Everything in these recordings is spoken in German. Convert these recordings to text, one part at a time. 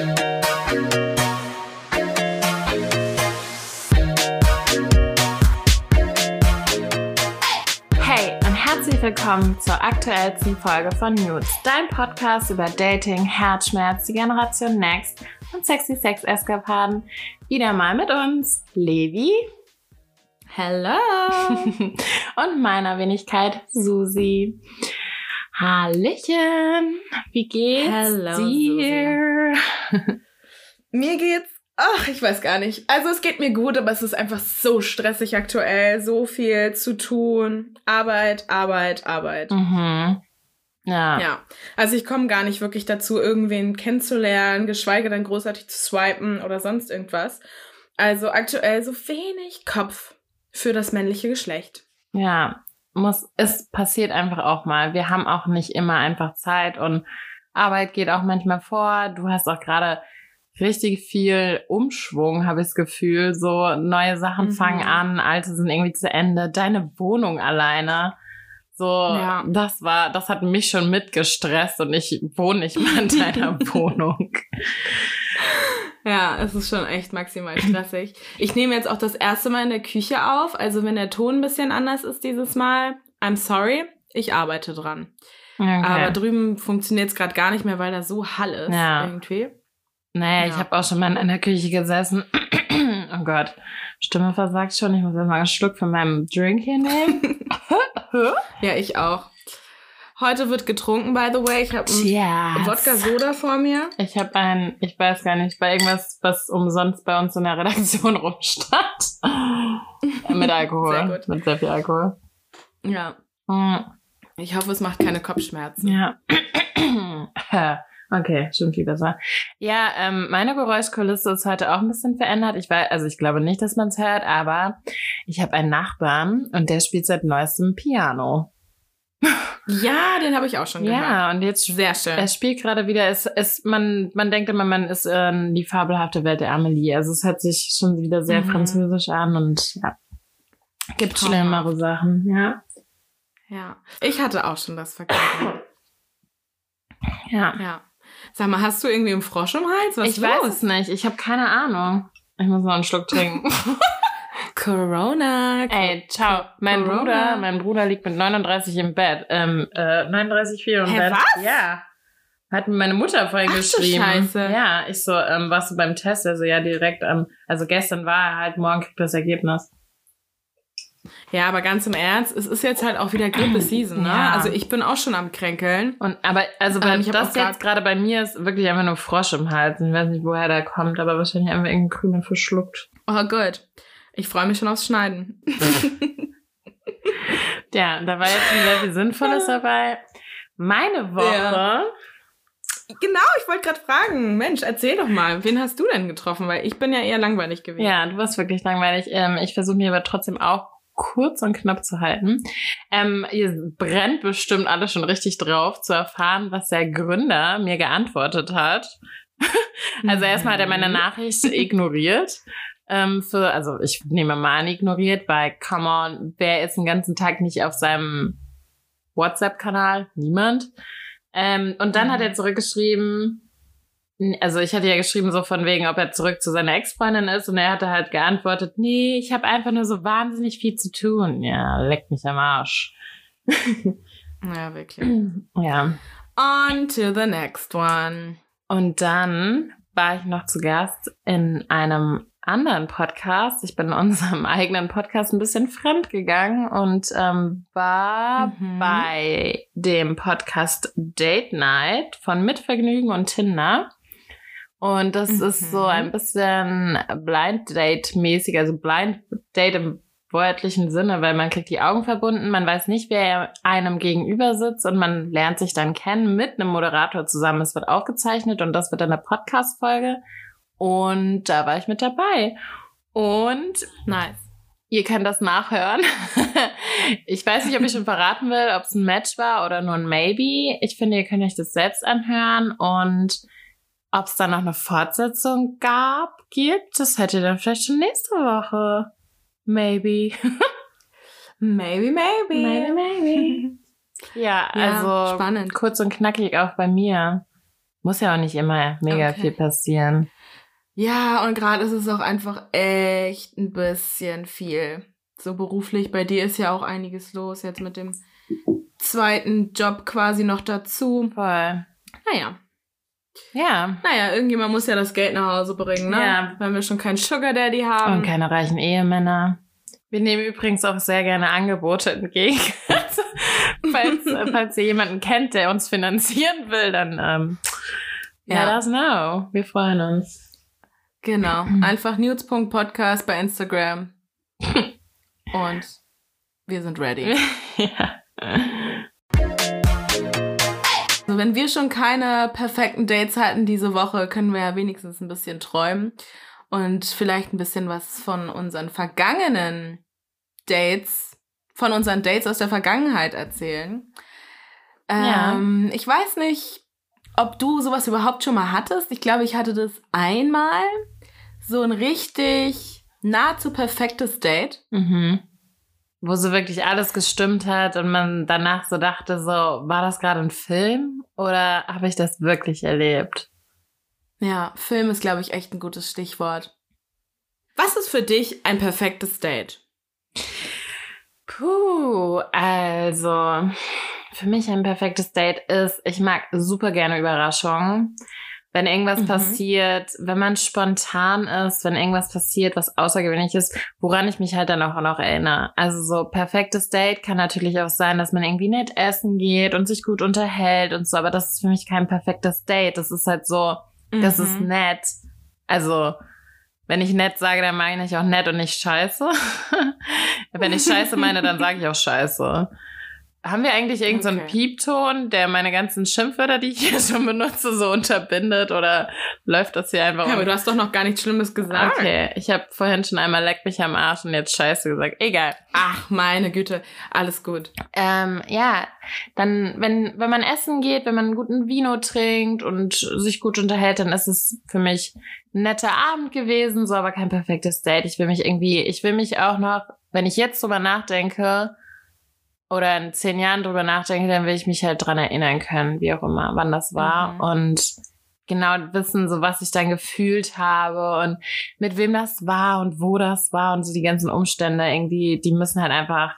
Hey und herzlich willkommen zur aktuellsten Folge von Nudes, dein Podcast über Dating, Herzschmerz, die Generation Next und sexy Sex-Eskapaden. Wieder mal mit uns, Levi. Hello! und meiner Wenigkeit, Susi. Hallöchen! Wie geht's Hello, dir? Mir geht's, ach, ich weiß gar nicht. Also es geht mir gut, aber es ist einfach so stressig aktuell. So viel zu tun. Arbeit, Arbeit, Arbeit. Mhm. Ja. Ja, also ich komme gar nicht wirklich dazu, irgendwen kennenzulernen, geschweige denn großartig zu swipen oder sonst irgendwas. Also aktuell so wenig Kopf für das männliche Geschlecht. Ja, muss, es passiert einfach auch mal. Wir haben auch nicht immer einfach Zeit und Arbeit geht auch manchmal vor. Du hast auch gerade richtig viel Umschwung, habe ich das Gefühl. So neue Sachen Mhm. fangen an, alte sind irgendwie zu Ende. Deine Wohnung alleine. So, Ja. das war, das hat mich schon mitgestresst und ich wohne nicht mal in deiner Wohnung. Ja, es ist schon echt maximal stressig. Ich nehme jetzt auch das erste Mal in der Küche auf. Also wenn der Ton ein bisschen anders ist dieses Mal, I'm sorry, ich arbeite dran. Okay. Aber drüben funktioniert es gerade gar nicht mehr, weil da so Hall ist Ja. irgendwie. Naja, ich Ja. habe auch schon mal in der Küche gesessen. oh Gott, Stimme versagt schon. Ich muss erst mal einen Schluck von meinem Drink hier nehmen. Ja, ich auch. Heute wird getrunken, by the way. Ich habe einen. Wodka-Soda vor mir. Ich habe ein, ich weiß gar nicht, bei irgendwas, was umsonst bei uns in der Redaktion rumstand. Mit Alkohol. Sehr gut. Mit sehr viel Alkohol. Ja. Hm, Ich hoffe, es macht keine Kopfschmerzen. Ja. Okay, schon viel besser. Ja, ähm, meine Geräuschkulisse ist heute auch ein bisschen verändert. Ich weiß, also ich glaube nicht, dass man es hört, aber ich habe einen Nachbarn und der spielt seit neuestem Piano. Ja, den habe ich auch schon gehört. Ja, und jetzt Sehr schön. er spielt gerade wieder. Es, es, man, man denkt immer, man ist in die fabelhafte Welt der Amelie. Also es hört sich schon wieder sehr Mhm. französisch an und ja, gibt Traumhaft. schlimmere Sachen. Ja, Ja. Ich hatte auch schon das Vergnügen. ja. ja. Sag mal, hast du irgendwie einen Frosch im Hals? Was ich weiß es nicht. Ich habe keine Ahnung. Ich muss noch einen Schluck trinken. Corona. Ey, ciao. Mein Corona. Bruder, mein Bruder liegt mit 39 im Bett. Ähm, äh, 39,4 im Hä, Bett. was? Ja. Hat mir meine Mutter vorhin Ach geschrieben. Scheiße. Ja, ich so, ähm, warst du beim Test? Also ja, direkt, ähm, also gestern war er halt, morgen kriegt das Ergebnis. Ja, aber ganz im Ernst, es ist jetzt halt auch wieder Grippe-Season, ne? Ja. Also ich bin auch schon am Kränkeln. Und, aber, also, bei, Ähm, ich das jetzt gerade bei mir ist wirklich einfach nur Frosch im Hals. Ich weiß nicht, woher der kommt, aber wahrscheinlich einfach irgendein Krümel verschluckt. Oh gut. Ich freue mich schon aufs Schneiden. Ja, da war jetzt schon sehr viel Sinnvolles dabei. Meine Woche. Ja. Genau, ich wollte gerade fragen. Mensch, erzähl doch mal, wen hast du denn getroffen? Weil ich bin ja eher langweilig gewesen. Ja, du warst wirklich langweilig. Ähm, ich versuche mir aber trotzdem auch kurz und knapp zu halten. Ähm, ihr brennt bestimmt alle schon richtig drauf, zu erfahren, was der Gründer mir geantwortet hat. also erstmal hat er meine Nachricht ignoriert. Ähm, für, also ich nehme mal an, ignoriert, weil, come on, wer ist den ganzen Tag nicht auf seinem WhatsApp-Kanal? Niemand. Ähm, und dann Mhm. hat er zurückgeschrieben, also ich hatte ja geschrieben so von wegen, ob er zurück zu seiner Ex-Freundin ist und er hatte halt geantwortet, nee, ich habe einfach nur so wahnsinnig viel zu tun. Ja, leck mich am Arsch. Ja, wirklich. Ja. On to the next one. Und dann war ich noch zu Gast in einem anderen Podcast. Ich bin in unserem eigenen Podcast ein bisschen fremd gegangen und ähm, war Mhm. bei dem Podcast Date Night von Mitvergnügen und Tinder. Und das Mhm. ist so ein bisschen Blind Date mäßig, also Blind Date im wörtlichen Sinne, weil man kriegt die Augen verbunden, man weiß nicht, wer einem gegenüber sitzt und man lernt sich dann kennen mit einem Moderator zusammen. Es wird aufgezeichnet und das wird dann eine Podcast-Folge. Und da war ich mit dabei. Und Nice. ihr könnt das nachhören. ich weiß nicht, ob ich schon verraten will, ob es ein Match war oder nur ein Maybe. Ich finde, ihr könnt euch das selbst anhören und ob es da noch eine Fortsetzung gab, gibt, das hört ihr dann vielleicht schon nächste Woche. Maybe. Maybe, maybe. maybe, maybe. Ja, Ja, also spannend. kurz und knackig auch bei mir. Muss ja auch nicht immer mega Okay. viel passieren. Ja, und gerade ist es auch einfach echt ein bisschen viel. So beruflich, bei dir ist ja auch einiges los, jetzt mit dem zweiten Job quasi noch dazu. Voll. Naja, Ja. naja, irgendjemand muss ja das Geld nach Hause bringen, ne? Ja. Wenn wir schon keinen Sugar Daddy haben. Und keine reichen Ehemänner. Wir nehmen übrigens auch sehr gerne Angebote entgegen. falls, falls ihr jemanden kennt, der uns finanzieren will, dann ähm, Ja. let us know. Wir freuen uns. Genau, einfach news.podcast bei Instagram. und wir sind ready. ja. Also wenn wir schon keine perfekten Dates hatten diese Woche, können wir ja wenigstens ein bisschen träumen und vielleicht ein bisschen was von unseren vergangenen Dates, von unseren Dates aus der Vergangenheit erzählen. Ja. Ähm, Ich weiß nicht, ob du sowas überhaupt schon mal hattest. Ich glaube, ich hatte das einmal. So ein richtig nahezu perfektes Date. Mhm. Wo so wirklich alles gestimmt hat und man danach so dachte, so, war das gerade ein Film oder habe ich das wirklich erlebt? Ja, Film ist, glaube ich, echt ein gutes Stichwort. Was ist für dich ein perfektes Date? Puh, also für mich ein perfektes Date ist, ich mag super gerne Überraschungen. Wenn irgendwas Mhm. passiert, wenn man spontan ist, wenn irgendwas passiert, was außergewöhnlich ist, woran ich mich halt dann auch noch erinnere. Also so perfektes Date kann natürlich auch sein, dass man irgendwie nett essen geht und sich gut unterhält und so, aber das ist für mich kein perfektes Date. Das ist halt so, das Mhm. ist nett. Also, wenn ich nett sage, dann meine ich auch nett und nicht scheiße. wenn ich scheiße meine, dann sage ich auch scheiße. Haben wir eigentlich irgendeinen so einen Okay. Piepton, der meine ganzen Schimpfwörter, die ich hier schon benutze, so unterbindet? Oder läuft das hier einfach? Ja, aber du hast doch noch gar nichts Schlimmes gesagt. okay, ich habe vorhin schon einmal leck mich am Arsch und jetzt scheiße gesagt. Egal. Ach, meine Güte, alles gut. Ähm, ja, dann, wenn, wenn man essen geht, wenn man einen guten Vino trinkt und sich gut unterhält, dann ist es für mich ein netter Abend gewesen, so aber kein perfektes Date. Ich will mich irgendwie, ich will mich auch noch, wenn ich jetzt drüber nachdenke oder in zehn Jahren drüber nachdenke, dann will ich mich halt dran erinnern können, wie auch immer, wann das war Mhm. und genau wissen, so was ich dann gefühlt habe und mit wem das war und wo das war und so die ganzen Umstände irgendwie, die müssen halt einfach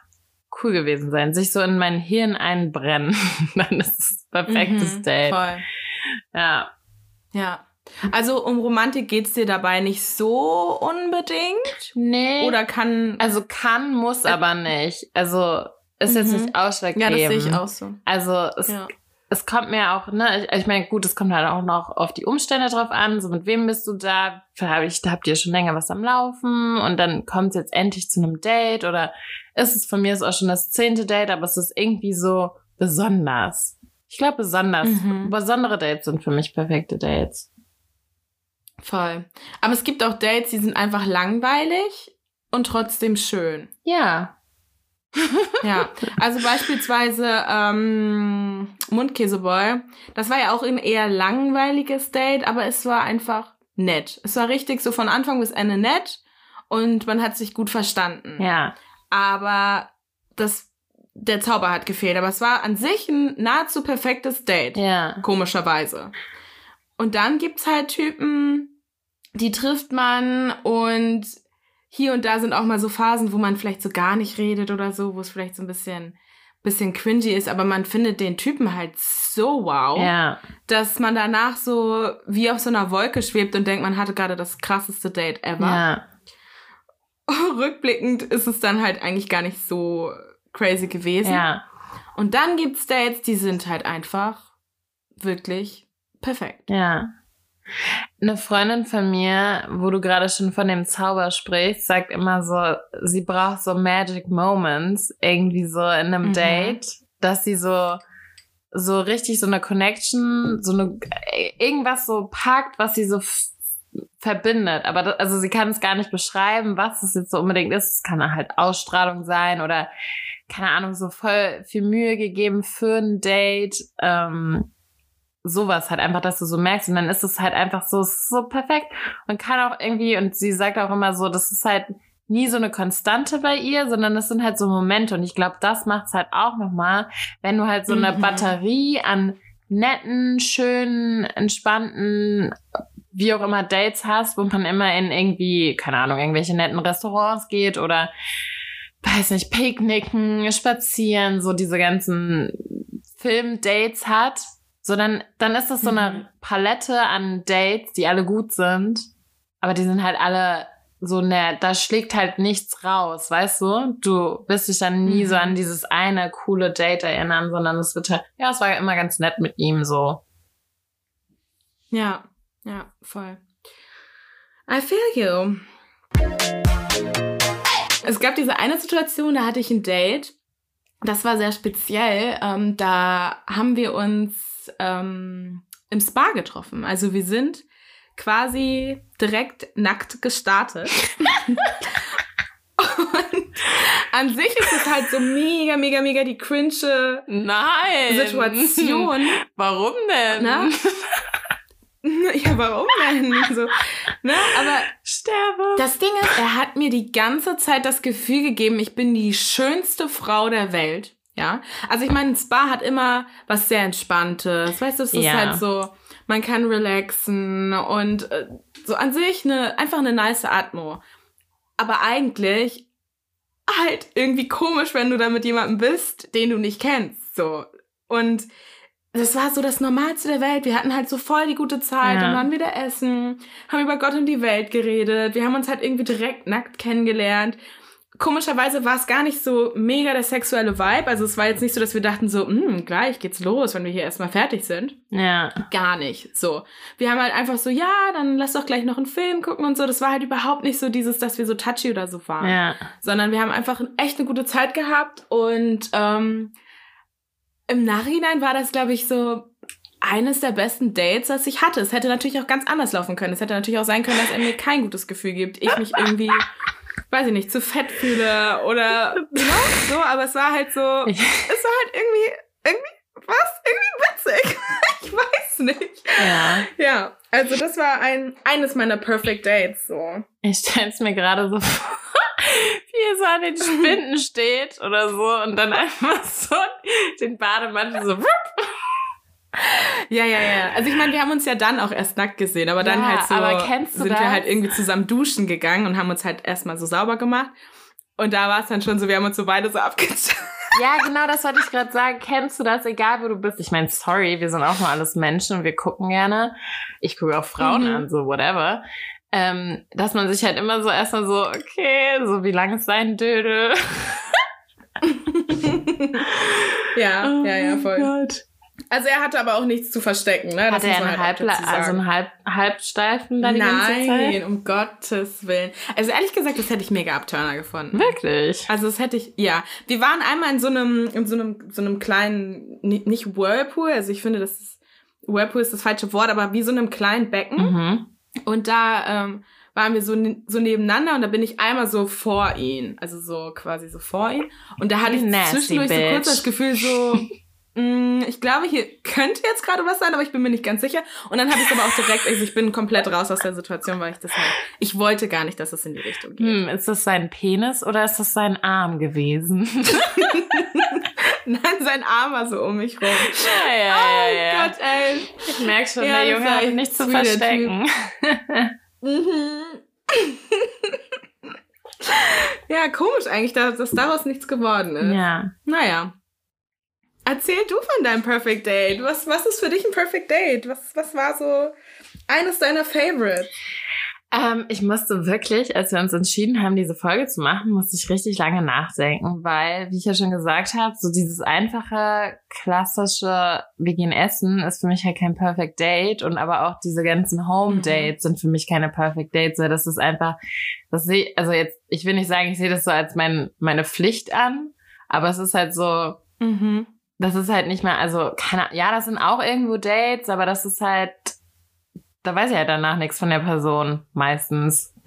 cool gewesen sein, sich so in mein Hirn einbrennen. Dann ist es perfektes Mhm, Date. Voll. Ja. Ja. Also um Romantik geht's dir dabei nicht so unbedingt? Nee. Oder kann. also kann, muss aber nicht. Also ist jetzt Mhm. nicht ja, ausschlaggebend. das sehe ich auch so. Also es, Ja. es kommt mir auch, ne, ich, ich meine, gut, es kommt halt auch noch auf die Umstände drauf an, so mit wem bist du da, hab ich, da habt ihr schon länger was am Laufen und dann kommt es jetzt endlich zu einem Date oder ist es von mir ist auch schon das zehnte Date, aber es ist irgendwie so besonders. Ich glaube besonders, Mhm. besondere Dates sind für mich perfekte Dates. Voll. Aber es gibt auch Dates, die sind einfach langweilig und trotzdem schön. Ja. Ja, also beispielsweise ähm, Mundkäseboy. Das war ja auch ein eher langweiliges Date, aber es war einfach nett. Es war richtig so von Anfang bis Ende nett und man hat sich gut verstanden. Ja. Aber das, der Zauber hat gefehlt. Aber es war an sich ein nahezu perfektes Date. Ja. Komischerweise. Und dann gibt's halt Typen, die trifft man und hier und da sind auch mal so Phasen, wo man vielleicht so gar nicht redet oder so, wo es vielleicht so ein bisschen, bisschen cringy ist, aber man findet den Typen halt so wow, Ja. dass man danach so wie auf so einer Wolke schwebt und denkt, man hatte gerade das krasseste Date ever. Ja. Rückblickend ist es dann halt eigentlich gar nicht so crazy gewesen. Ja. Und dann gibt's Dates, die sind halt einfach wirklich perfekt. Ja. Eine Freundin von mir, wo du gerade schon von dem Zauber sprichst, sagt immer so, sie braucht so Magic Moments irgendwie so in einem Mhm. Date, dass sie so so richtig so eine Connection, so eine irgendwas so packt, was sie so verbindet. Aber das, also sie kann es gar nicht beschreiben, was es jetzt so unbedingt ist. Es kann halt Ausstrahlung sein oder keine Ahnung, so voll viel Mühe gegeben für ein Date. Ähm, sowas halt einfach, dass du so merkst und dann ist es halt einfach so, es so perfekt und kann auch irgendwie, und sie sagt auch immer so, das ist halt nie so eine Konstante bei ihr, sondern das sind halt so Momente und ich glaube, das macht's halt auch nochmal, wenn du halt so eine Mhm. Batterie an netten, schönen, entspannten, wie auch immer Dates hast, wo man immer in irgendwie, keine Ahnung, irgendwelche netten Restaurants geht oder weiß nicht, Picknicken, spazieren, so diese ganzen Film-Dates hat, so dann, dann ist das so eine Mhm. Palette an Dates, die alle gut sind, aber die sind halt alle so ne, da schlägt halt nichts raus, weißt du? Du wirst dich dann nie Mhm. so an dieses eine coole Date erinnern, sondern es wird halt, ja, es war immer ganz nett mit ihm so. Ja, ja, voll. I feel you. Es gab diese eine Situation, da hatte ich ein Date. Das war sehr speziell. Ähm, da haben wir uns ähm, im Spa getroffen. Also wir sind quasi direkt nackt gestartet. Und an sich ist es halt so mega, mega, mega die cringe Nein! Situation. Warum denn? Na? Ja, warum denn? So, ne? Aber Sterbe. das Ding ist, er hat mir die ganze Zeit das Gefühl gegeben, ich bin die schönste Frau der Welt. Ja, also ich meine, ein Spa hat immer was sehr Entspanntes. Weißt du, es ist Ja. halt so, man kann relaxen und äh, so an sich eine, einfach eine nice Atmo. Aber eigentlich halt irgendwie komisch, wenn du da mit jemandem bist, den du nicht kennst. So. Und das war so das Normalste der Welt. Wir hatten halt so voll die gute Zeit, Ja. dann waren wir da essen, haben über Gott und die Welt geredet. Wir haben uns halt irgendwie direkt nackt kennengelernt. Komischerweise war es gar nicht so mega der sexuelle Vibe. Also es war jetzt nicht so, dass wir dachten so, hm, gleich geht's los, wenn wir hier erstmal fertig sind. Ja. Gar nicht. So. Wir haben halt einfach so, ja, dann lass doch gleich noch einen Film gucken und so. Das war halt überhaupt nicht so dieses, dass wir so touchy oder so waren Ja. sondern wir haben einfach echt eine gute Zeit gehabt und ähm, im Nachhinein war das, glaube ich, so eines der besten Dates, das ich hatte. Es hätte natürlich auch ganz anders laufen können. Es hätte natürlich auch sein können, dass er mir kein gutes Gefühl gibt. Ich mich irgendwie, weiß ich nicht, zu fett fühle oder know, so, aber es war halt so, es war halt irgendwie, irgendwie, was? Irgendwie witzig. ich weiß nicht. Ja. Ja, also das war ein, eines meiner Perfect Dates, so. Ich stell's mir gerade so vor, wie er so an den Spinden steht oder so und dann einfach so den Bademantel so. Ja, ja, ja. Also ich meine, wir haben uns ja dann auch erst nackt gesehen, aber dann Ja, halt so aber kennst du sind das? wir halt irgendwie zusammen duschen gegangen und haben uns halt erstmal so sauber gemacht. Und da war es dann schon so, wir haben uns so beide so abgezogen. Ja, genau, das wollte ich gerade sagen. Kennst du das, egal wo du bist? Ich meine, sorry, wir sind auch nur alles Menschen und wir gucken gerne. Ich gucke auch Frauen Mhm. an, so whatever. Ähm, dass man sich halt immer so erstmal so, okay, so wie lang ist sein Dödel? ja, ja, ja, voll. Oh Gott. Also er hatte aber auch nichts zu verstecken, ne? Hatte er einen, halt dazu also einen Halb Halbsteifen da die ganze Zeit? Nein, um Gottes Willen. Also ehrlich gesagt, das hätte ich mega Abturner gefunden. Wirklich? Also das hätte ich, ja. Wir waren einmal in so einem, in so einem, so einem kleinen, ni- nicht Whirlpool, also ich finde, das ist, Whirlpool ist das falsche Wort, aber wie so einem kleinen Becken. Mhm. Und da ähm, waren wir so, so nebeneinander und da bin ich einmal so vor ihn. Also so quasi so vor ihn. Und da hatte ich nasty zwischendurch so kurz bitch. das Gefühl so, ich glaube, hier könnte jetzt gerade was sein, aber ich bin mir nicht ganz sicher. Und dann habe ich es aber auch direkt, also ich bin komplett raus aus der Situation, weil ich das halt, ich wollte gar nicht, dass es in die Richtung geht. Hm, ist das sein Penis oder ist das sein Arm gewesen? Nein, sein Arm war so um mich rum. ja, ja, oh ja. Gott, ey. Ich merke schon, der Junge hat nichts zu verstecken. Mhm. ja, komisch eigentlich, dass, dass daraus nichts geworden ist. Ja. Naja. Erzähl du von deinem Perfect Date. Was, was ist für dich ein Perfect Date? Was, was war so eines deiner Favorites? Ähm, ich musste wirklich, als wir uns entschieden haben, diese Folge zu machen, musste ich richtig lange nachdenken, weil, wie ich ja schon gesagt habe, so dieses einfache, klassische, wir gehen essen, ist für mich halt kein Perfect Date und aber auch diese ganzen Home Mhm. Dates sind für mich keine Perfect Dates, weil das ist einfach, das sehe, also jetzt, ich will nicht sagen, ich sehe das so als mein, meine Pflicht an, aber es ist halt so, Mhm. Das ist halt nicht mehr, also keine, ja, das sind auch irgendwo Dates, aber das ist halt, da weiß ich halt danach nichts von der Person meistens.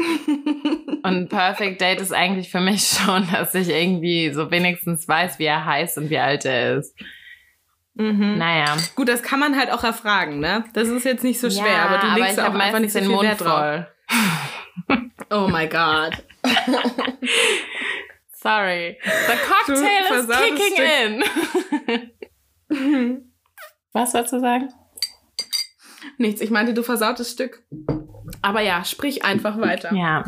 Und ein Perfect Date ist eigentlich für mich schon, dass ich irgendwie so wenigstens weiß, wie er heißt und wie alt er ist. Mhm. Naja. Gut, das kann man halt auch erfragen, ne? Das ist jetzt nicht so schwer, ja, aber du legst ich auch einfach nicht so meistens viel den Wert drauf. voll. Oh my God. Sorry. The cocktail is kicking in. Was sollst du sagen? Nichts, ich meinte, du versautes Stück. Aber ja, sprich einfach weiter. Ja.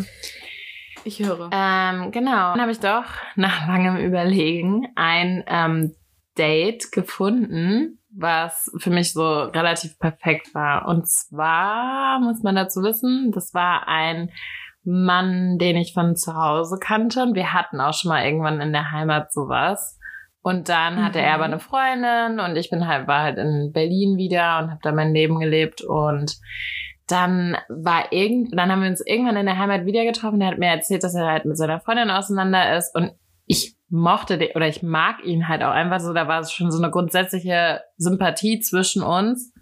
Ich höre. Ähm, genau. Dann habe ich doch nach langem Überlegen ein ähm, Date gefunden, was für mich so relativ perfekt war. Und zwar muss man dazu wissen, das war ein Mann, den ich von zu Hause kannte. Und wir hatten auch schon mal irgendwann in der Heimat sowas. Und dann hatte er aber Mhm. eine Freundin und ich bin halt, war halt in Berlin wieder und habe da mein Leben gelebt und dann war irgend, dann haben wir uns irgendwann in der Heimat wieder getroffen. Er hat mir erzählt, dass er halt mit seiner Freundin auseinander ist und ich mochte den, oder ich mag ihn halt auch einfach so. Da war es schon so eine grundsätzliche Sympathie zwischen uns.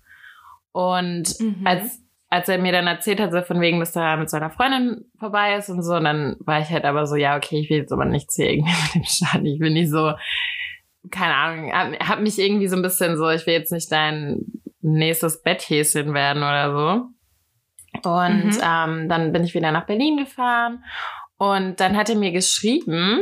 Und Mhm. als, als er mir dann erzählt hat, so von wegen, dass er mit seiner Freundin vorbei ist und so, dann war ich halt aber so, ja, okay, ich will jetzt aber nichts hier irgendwie mit dem starten. Ich will nicht so, keine Ahnung, hab, hab mich irgendwie so ein bisschen so, ich will jetzt nicht dein nächstes Betthäschen werden oder so. Und Mhm. ähm, dann bin ich wieder nach Berlin gefahren und dann hat er mir geschrieben,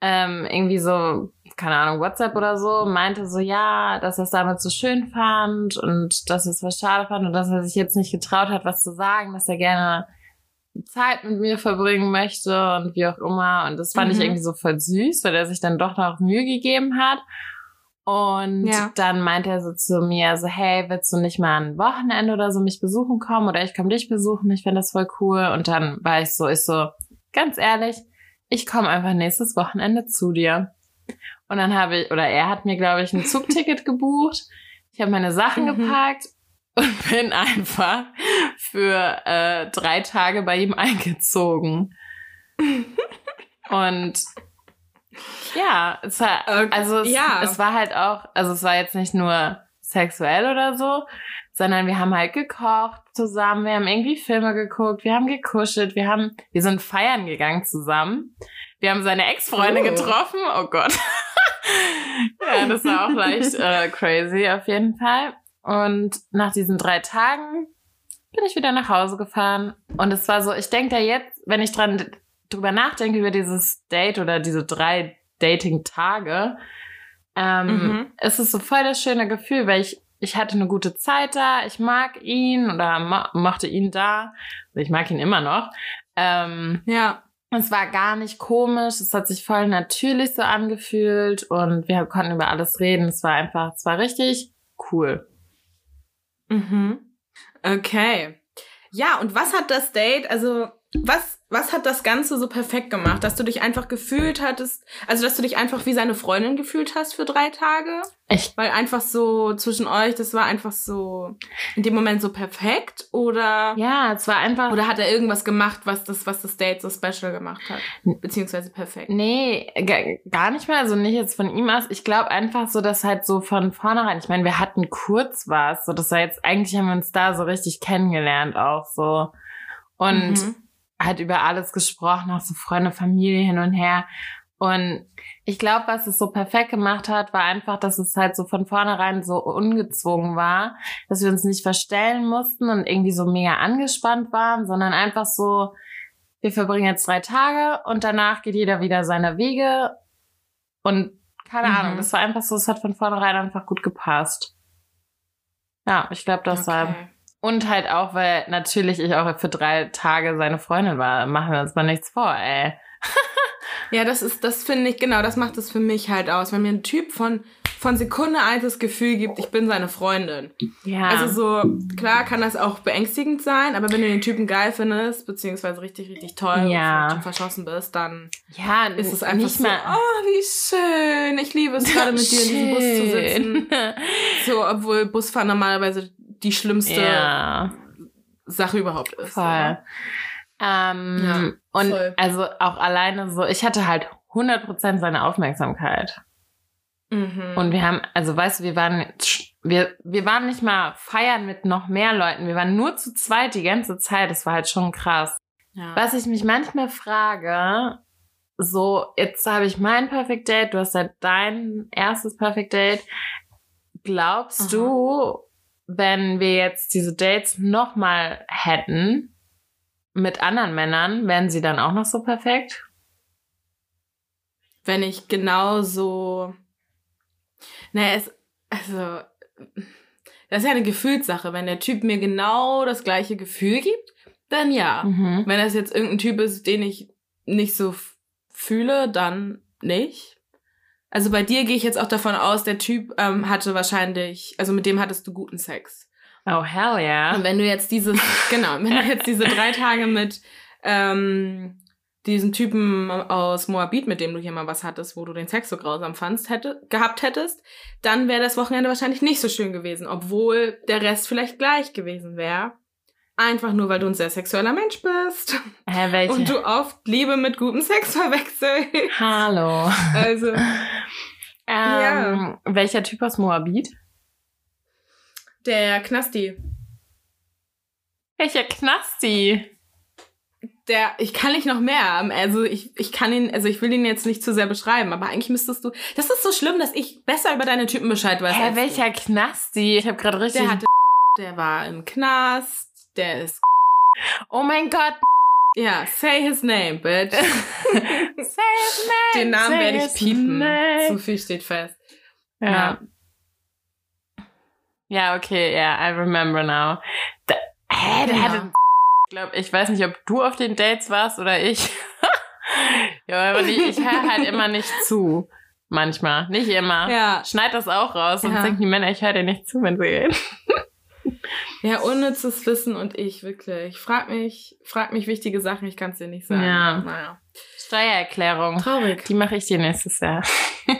ähm, irgendwie so, keine Ahnung, WhatsApp oder so, meinte so, ja, dass er es damals so schön fand und dass er es was schade fand und dass er sich jetzt nicht getraut hat, was zu sagen, dass er gerne Zeit mit mir verbringen möchte und wie auch immer. Und das fand ich Mhm. irgendwie so voll süß, weil er sich dann doch noch Mühe gegeben hat. Und Ja. dann meinte er so zu mir, so, hey, willst du nicht mal ein Wochenende oder so mich besuchen kommen oder ich komme dich besuchen, ich finde das voll cool. Und dann war ich so, ich so, ganz ehrlich, ich komme einfach nächstes Wochenende zu dir. Und dann habe ich, oder er hat mir, glaube ich, ein Zugticket gebucht. Ich habe meine Sachen Mhm. gepackt und bin einfach für äh, drei Tage bei ihm eingezogen. Und ja, es war, Okay, also es, ja. es war halt auch, also es war jetzt nicht nur sexuell oder so, sondern wir haben halt gekocht zusammen, wir haben irgendwie Filme geguckt, wir haben gekuschelt, wir haben, wir sind feiern gegangen zusammen. Wir haben seine Ex-Freunde Oh. getroffen. Oh Gott. ja, das war auch leicht äh, crazy auf jeden Fall. Und nach diesen drei Tagen bin ich wieder nach Hause gefahren. Und es war so, ich denke da jetzt, wenn ich dran drüber nachdenke über dieses Date oder diese drei Dating-Tage, ähm, Mhm. es ist so voll das schöne Gefühl, weil ich, ich hatte eine gute Zeit da, ich mag ihn oder mo mochte ihn da. Also ich mag ihn immer noch. Ähm, Ja. Es war gar nicht komisch, es hat sich voll natürlich so angefühlt und wir konnten über alles reden. Es war einfach, es war richtig cool. Mhm. Okay. Ja, und was hat das Date, also was, was hat das Ganze so perfekt gemacht? Dass du dich einfach gefühlt hattest, also dass du dich einfach wie seine Freundin gefühlt hast für drei Tage? Ich, Weil einfach so zwischen euch, das war einfach so in dem Moment so perfekt oder, ja, es war einfach. oder hat er irgendwas gemacht, was das, was das Date so special gemacht hat? Beziehungsweise perfekt. Nee, ga- gar nicht mal, also nicht jetzt von ihm aus. Ich glaube einfach so, dass halt so von vornherein, ich meine, wir hatten kurz was, so das war jetzt, eigentlich haben wir uns da so richtig kennengelernt auch so. Und Mhm. Halt über alles gesprochen, auch so Freunde, Familie hin und her. Und ich glaube, was es so perfekt gemacht hat, war einfach, dass es halt so von vornherein so ungezwungen war, dass wir uns nicht verstellen mussten und irgendwie so mega angespannt waren, sondern einfach so, wir verbringen jetzt drei Tage und danach geht jeder wieder seine Wege. Und keine Mhm. Ahnung, das war einfach so, es hat von vornherein einfach gut gepasst. Ja, ich glaube, das war. Und halt auch, weil natürlich ich auch für drei Tage seine Freundin war. Machen wir uns mal nichts vor, ey. Ja, das ist, das finde ich, genau, das macht es für mich halt aus. Wenn mir ein Typ von, von Sekunde eins das Gefühl gibt, ich bin seine Freundin. Ja. Also so, klar kann das auch beängstigend sein, aber wenn du den Typen geil findest, beziehungsweise richtig, richtig toll Ja. und schon verschossen bist, dann ja, ist es einfach nicht so, mal. oh, wie schön. Ich liebe es gerade mit dir in diesem Bus zu sitzen. So, obwohl Busfahren normalerweise die schlimmste ja, Sache überhaupt ist. voll. Ähm, Ja, und voll. also auch alleine so, ich hatte halt 100% seine Aufmerksamkeit. Mhm. Und wir haben, also weißt du, wir waren, wir, wir waren nicht mal feiern mit noch mehr Leuten. Wir waren nur zu zweit die ganze Zeit. Das war halt schon krass. ja. Was ich mich manchmal frage, so, jetzt habe ich mein Perfect Date, du hast ja dein erstes Perfect Date. Glaubst Aha. du, wenn wir jetzt diese Dates nochmal hätten mit anderen Männern, wären sie dann auch noch so perfekt? wenn ich genauso. Naja, es, also, das ist ja eine Gefühlssache. Wenn der Typ mir genau das gleiche Gefühl gibt, dann ja. Mhm. Wenn das jetzt irgendein Typ ist, den ich nicht so fühle, dann nicht. Also bei dir gehe ich jetzt auch davon aus, der Typ ähm, hatte wahrscheinlich, also mit dem hattest du guten Sex. Oh, hell yeah. Und wenn du jetzt dieses, genau, wenn du jetzt diese drei Tage mit ähm, diesem Typen aus Moabit, mit dem du hier mal was hattest, wo du den Sex so grausam fandst, hätte, gehabt hättest, dann wäre das Wochenende wahrscheinlich nicht so schön gewesen, obwohl der Rest vielleicht gleich gewesen wäre. Einfach nur, weil du ein sehr sexueller Mensch bist Hä, welche? und du oft Liebe mit gutem Sex verwechselst. Hallo. Also, Ähm, Welcher Typ aus Moabit? der Knasti, Welcher Knasti? der, ich kann nicht noch mehr, also ich, ich kann ihn, also ich will ihn jetzt nicht zu sehr beschreiben, aber eigentlich müsstest du, das ist so schlimm, dass ich besser über deine Typen Bescheid weiß. Hä, als du. welcher Knasti? Ich habe gerade richtig. Der hatte, der war im Knast, der ist, oh mein Gott. ja, say his name, bitch. Say his name. Den Namen say werde ich piepen. name. So viel steht fest. Ja. Ja, okay, ja, I remember now. Da, hä, der Genau. hatte. Ich glaube, ich weiß nicht, ob du auf den Dates warst oder ich. ja, aber ich, ich höre halt immer nicht zu. Manchmal. Nicht immer. Ja, Schneid das auch raus, sonst Ja. denken die Männer, ich höre dir nicht zu, wenn sie reden. Ja, unnützes Wissen und ich, wirklich. Frag mich, frag mich wichtige Sachen, ich kann es dir nicht sagen. Ja. Naja. Steuererklärung. Traurig. Die mache ich dir nächstes Jahr.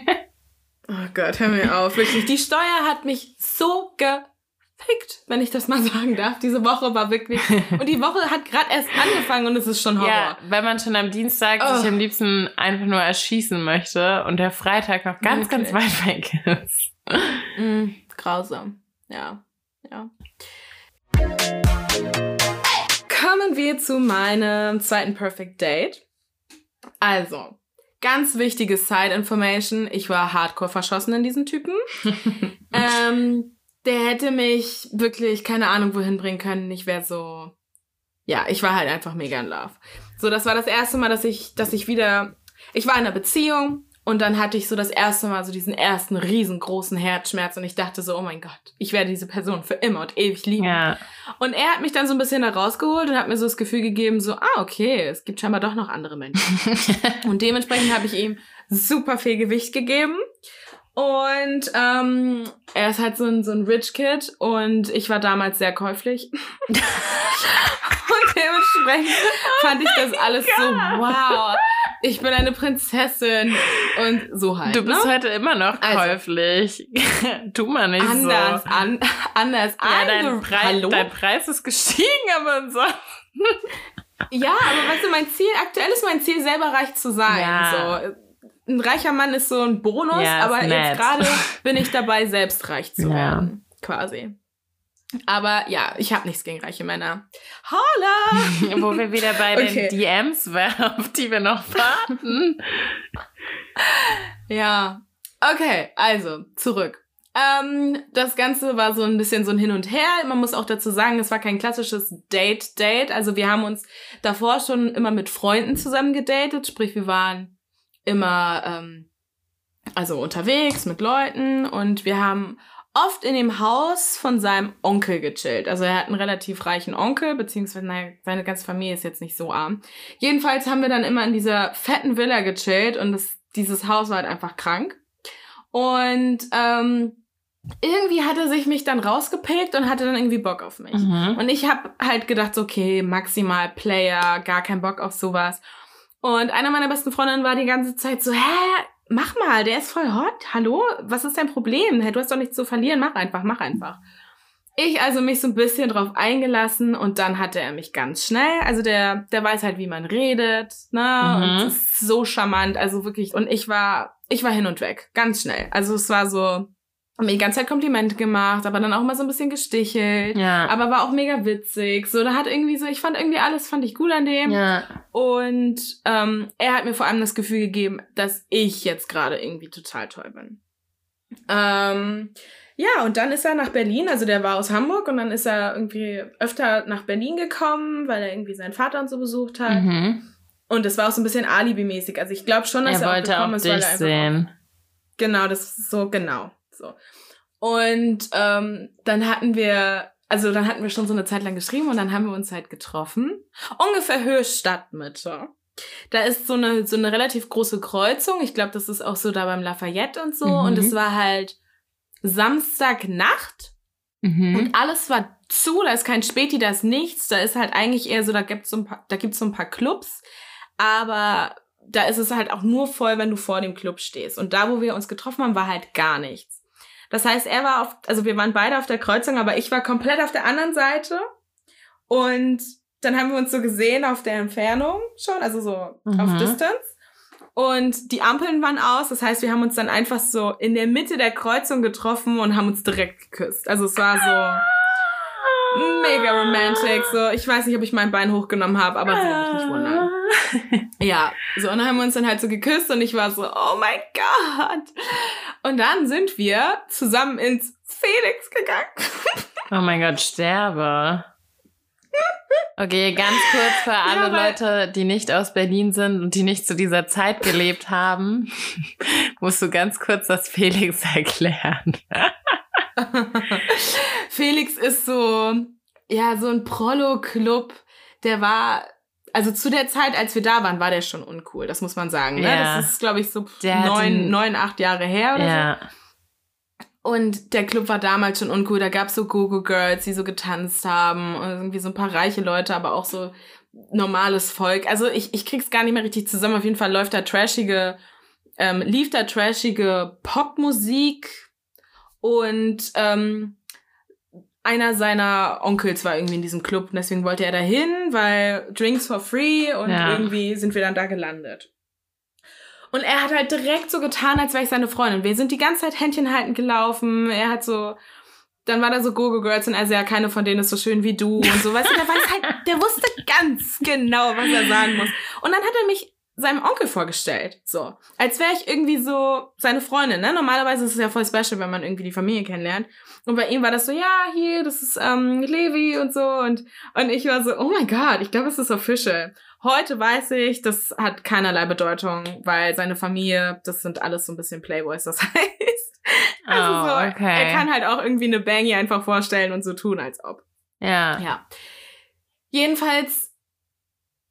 Oh Gott, hör mir auf. Wirklich, die Steuer hat mich so gefickt, wenn ich das mal sagen darf. Diese Woche war wirklich. Und die Woche hat gerade erst angefangen und es ist schon Horror. Ja, weil man schon am Dienstag Oh. sich am liebsten einfach nur erschießen möchte und der Freitag noch ganz, ganz Wirklich. weit weg ist. Mm, grausam. Ja. Ja. Kommen wir zu meinem zweiten Perfect Date. Also, ganz wichtige Side Information. Ich war hardcore verschossen in diesen Typen. ähm, der hätte mich wirklich keine Ahnung wohin bringen können. Ich wäre so. Ja, ich war halt einfach mega in Love. So, das war das erste Mal, dass ich, dass ich wieder. Ich war in einer Beziehung und dann hatte ich so das erste Mal so diesen ersten riesengroßen Herzschmerz und ich dachte so, oh mein Gott, ich werde diese Person für immer und ewig lieben. Ja. Und er hat mich dann so ein bisschen da rausgeholt und hat mir so das Gefühl gegeben, so, ah, okay, es gibt scheinbar doch noch andere Menschen. und dementsprechend habe ich ihm super viel Gewicht gegeben. Und ähm, er ist halt so ein, so ein Rich Kid und ich war damals sehr käuflich. und dementsprechend fand ich das alles so, wow, ich bin eine Prinzessin und so halt. Du bist ne? heute immer noch Also. käuflich. tu mal nicht anders, so. an, anders. Ja, ange- dein, Hallo? dein Preis ist gestiegen, aber so. Ja, aber weißt du, mein Ziel, aktuell ist mein Ziel, selber reich zu sein. Ja. So. Ein reicher Mann ist so ein Bonus, Ja, aber nett. jetzt gerade bin ich dabei, selbst reich zu Ja. werden. Quasi. Aber ja, ich habe nichts gegen reiche Männer. Holla! Wo wir wieder bei Okay. den DMs wären, auf die wir noch warten. Ja. Okay, also, zurück. Ähm, das Ganze war so ein bisschen so ein Hin und Her. Man muss auch dazu sagen, es war kein klassisches Date-Date. Also wir haben uns davor schon immer mit Freunden zusammen gedatet. Sprich, wir waren immer ähm, also unterwegs mit Leuten und wir haben oft in dem Haus von seinem Onkel gechillt. Also er hat einen relativ reichen Onkel, beziehungsweise naja, seine ganze Familie ist jetzt nicht so arm. Jedenfalls haben wir dann immer in dieser fetten Villa gechillt und das, dieses Haus war halt einfach krank. Und ähm, irgendwie hat er sich mich dann rausgepickt und hatte dann irgendwie Bock auf mich. Mhm. Und ich habe halt gedacht, so, okay, maximal Player, gar kein Bock auf sowas. Und einer meiner besten Freundinnen war die ganze Zeit so, hä, mach mal, der ist voll hot. Hallo? Was ist dein Problem? Hä, du hast doch nichts zu verlieren, mach einfach, mach einfach. Ich also mich so ein bisschen drauf eingelassen und dann hatte er mich ganz schnell. Also der, der weiß halt, wie man redet, ne? Mhm. Und ist so charmant, also wirklich. Und ich war, ich war hin und weg, ganz schnell. Also es war so, hab mir die ganze Zeit Komplimente gemacht, aber dann auch mal so ein bisschen gestichelt. Ja. Aber war auch mega witzig. So, da hat irgendwie so, ich fand irgendwie alles, fand ich gut an dem. ja. Und ähm, er hat mir vor allem das Gefühl gegeben, dass ich jetzt gerade irgendwie total toll bin. Ähm, ja, und dann ist er nach Berlin, also der war aus Hamburg und dann ist er irgendwie öfter nach Berlin gekommen, weil er irgendwie seinen Vater und so besucht hat. Mhm. Und das war auch so ein bisschen Alibi-mäßig. Also ich glaube schon, dass Er er, wollte auch gekommen auch ist, weil er einfach sehen. Genau, das ist so, genau. So. Und ähm, dann hatten wir, also dann hatten wir schon so eine Zeit lang geschrieben und dann haben wir uns halt getroffen. Ungefähr Höhe Stadtmitte. Da ist so eine, so eine relativ große Kreuzung. Ich glaube, das ist auch so da beim Lafayette und so. Mhm. Und es war halt Samstagnacht Mhm. und alles war zu. Da ist kein Späti, da ist nichts. Da ist halt eigentlich eher so, da gibt's so ein paar, da gibt's so ein paar Clubs. Aber da ist es halt auch nur voll, wenn du vor dem Club stehst. Und da, wo wir uns getroffen haben, war halt gar nichts. Das heißt, er war auf, also wir waren beide auf der Kreuzung, aber ich war komplett auf der anderen Seite. Und dann haben wir uns so gesehen auf der Entfernung schon, also so Mhm. auf Distance. Und die Ampeln waren aus. Das heißt, wir haben uns dann einfach so in der Mitte der Kreuzung getroffen und haben uns direkt geküsst. Also es war so mega romantic. So, ich weiß nicht, ob ich mein Bein hochgenommen habe, aber es würde mich nicht wundern. Ja, so und dann haben wir uns dann halt so geküsst und ich war so, oh mein Gott. Und dann sind wir zusammen ins Felix gegangen. Oh mein Gott, sterbe. Okay, ganz kurz für alle weil- Leute, die nicht aus Berlin sind und die nicht zu dieser Zeit gelebt haben, musst du ganz kurz das Felix erklären. Felix ist so, ja, so ein Prollo-Club. Der war, also zu der Zeit, als wir da waren, war der schon uncool. Das muss man sagen. Ne? Ja. Das ist, glaube ich, so neun, neun, acht Jahre her oder so. Ja. Und der Club war damals schon uncool. Da gab's so Go-Go-Girls, die so getanzt haben. Und irgendwie so ein paar reiche Leute, aber auch so normales Volk. Also ich, ich krieg's gar nicht mehr richtig zusammen. Auf jeden Fall läuft da trashige, ähm, lief da trashige Popmusik. Und ähm, einer seiner Onkels war irgendwie in diesem Club. Und deswegen wollte er da hin, weil Drinks for free. Und Ja. irgendwie sind wir dann da gelandet. Und er hat halt direkt so getan, als wäre ich seine Freundin. Wir sind die ganze Zeit Händchen halten gelaufen. Er hat so, dann war da so Gogo Girls und er so, ja, keine von denen ist so schön wie du und so. Weißt du, der weiß halt, der wusste ganz genau, was er sagen muss. Und dann hat er mich seinem Onkel vorgestellt. So. Als wäre ich irgendwie so seine Freundin, ne? Normalerweise ist es ja voll special, wenn man irgendwie die Familie kennenlernt. Und bei ihm war das so, ja, hier, das ist ähm, Levi und so. Und, und ich war so, oh mein Gott, ich glaube, es ist official. Heute weiß ich, das hat keinerlei Bedeutung, weil seine Familie, das sind alles so ein bisschen Playboys, das heißt. Also Oh, so, okay. er kann halt auch irgendwie eine Bangy einfach vorstellen und so tun, als ob. Ja. Ja. Jedenfalls,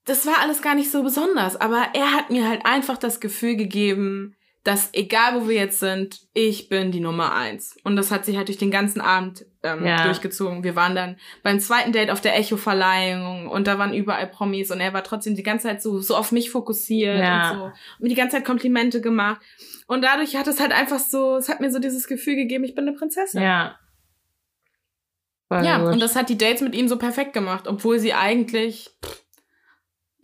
das war alles gar nicht so besonders, aber er hat mir halt einfach das Gefühl gegeben, dass egal wo wir jetzt sind, ich bin die Nummer eins. Und das hat sich halt durch den ganzen Abend ähm, Ja. durchgezogen. Wir waren dann beim zweiten Date auf der Echo-Verleihung und da waren überall Promis und er war trotzdem die ganze Zeit so, so auf mich fokussiert Ja. und so. Und mir die ganze Zeit Komplimente gemacht. Und dadurch hat es halt einfach so, es hat mir so dieses Gefühl gegeben, ich bin eine Prinzessin. Ja. Voll Ja, gut. und das hat die Dates mit ihm so perfekt gemacht, obwohl sie eigentlich, pff,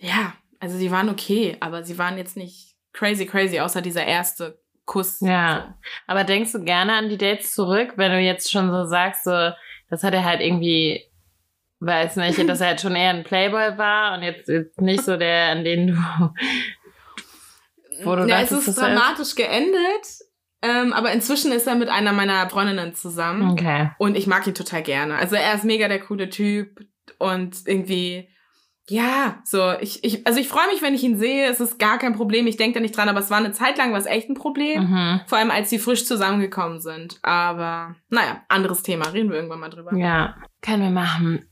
ja, also sie waren okay, aber sie waren jetzt nicht crazy, crazy, außer dieser erste Kuss. Ja. Aber denkst du gerne an die Dates zurück, wenn du jetzt schon so sagst, so, das hat er halt irgendwie, weiß nicht, dass er halt schon eher ein Playboy war und jetzt, jetzt nicht so der, an den du, wo du ja, es dachtest, ist das war- dramatisch geendet, ähm, aber inzwischen ist er mit einer meiner Freundinnen zusammen Okay. und ich mag ihn total gerne. Also er ist mega der coole Typ und irgendwie, ja, so, ich, ich, also ich freue mich, wenn ich ihn sehe, es ist gar kein Problem, ich denke da nicht dran, aber es war eine Zeit lang was echt ein Problem. Mhm. Vor allem, als sie frisch zusammengekommen sind. Aber naja, anderes Thema. Reden wir irgendwann mal drüber. Ja, können wir machen.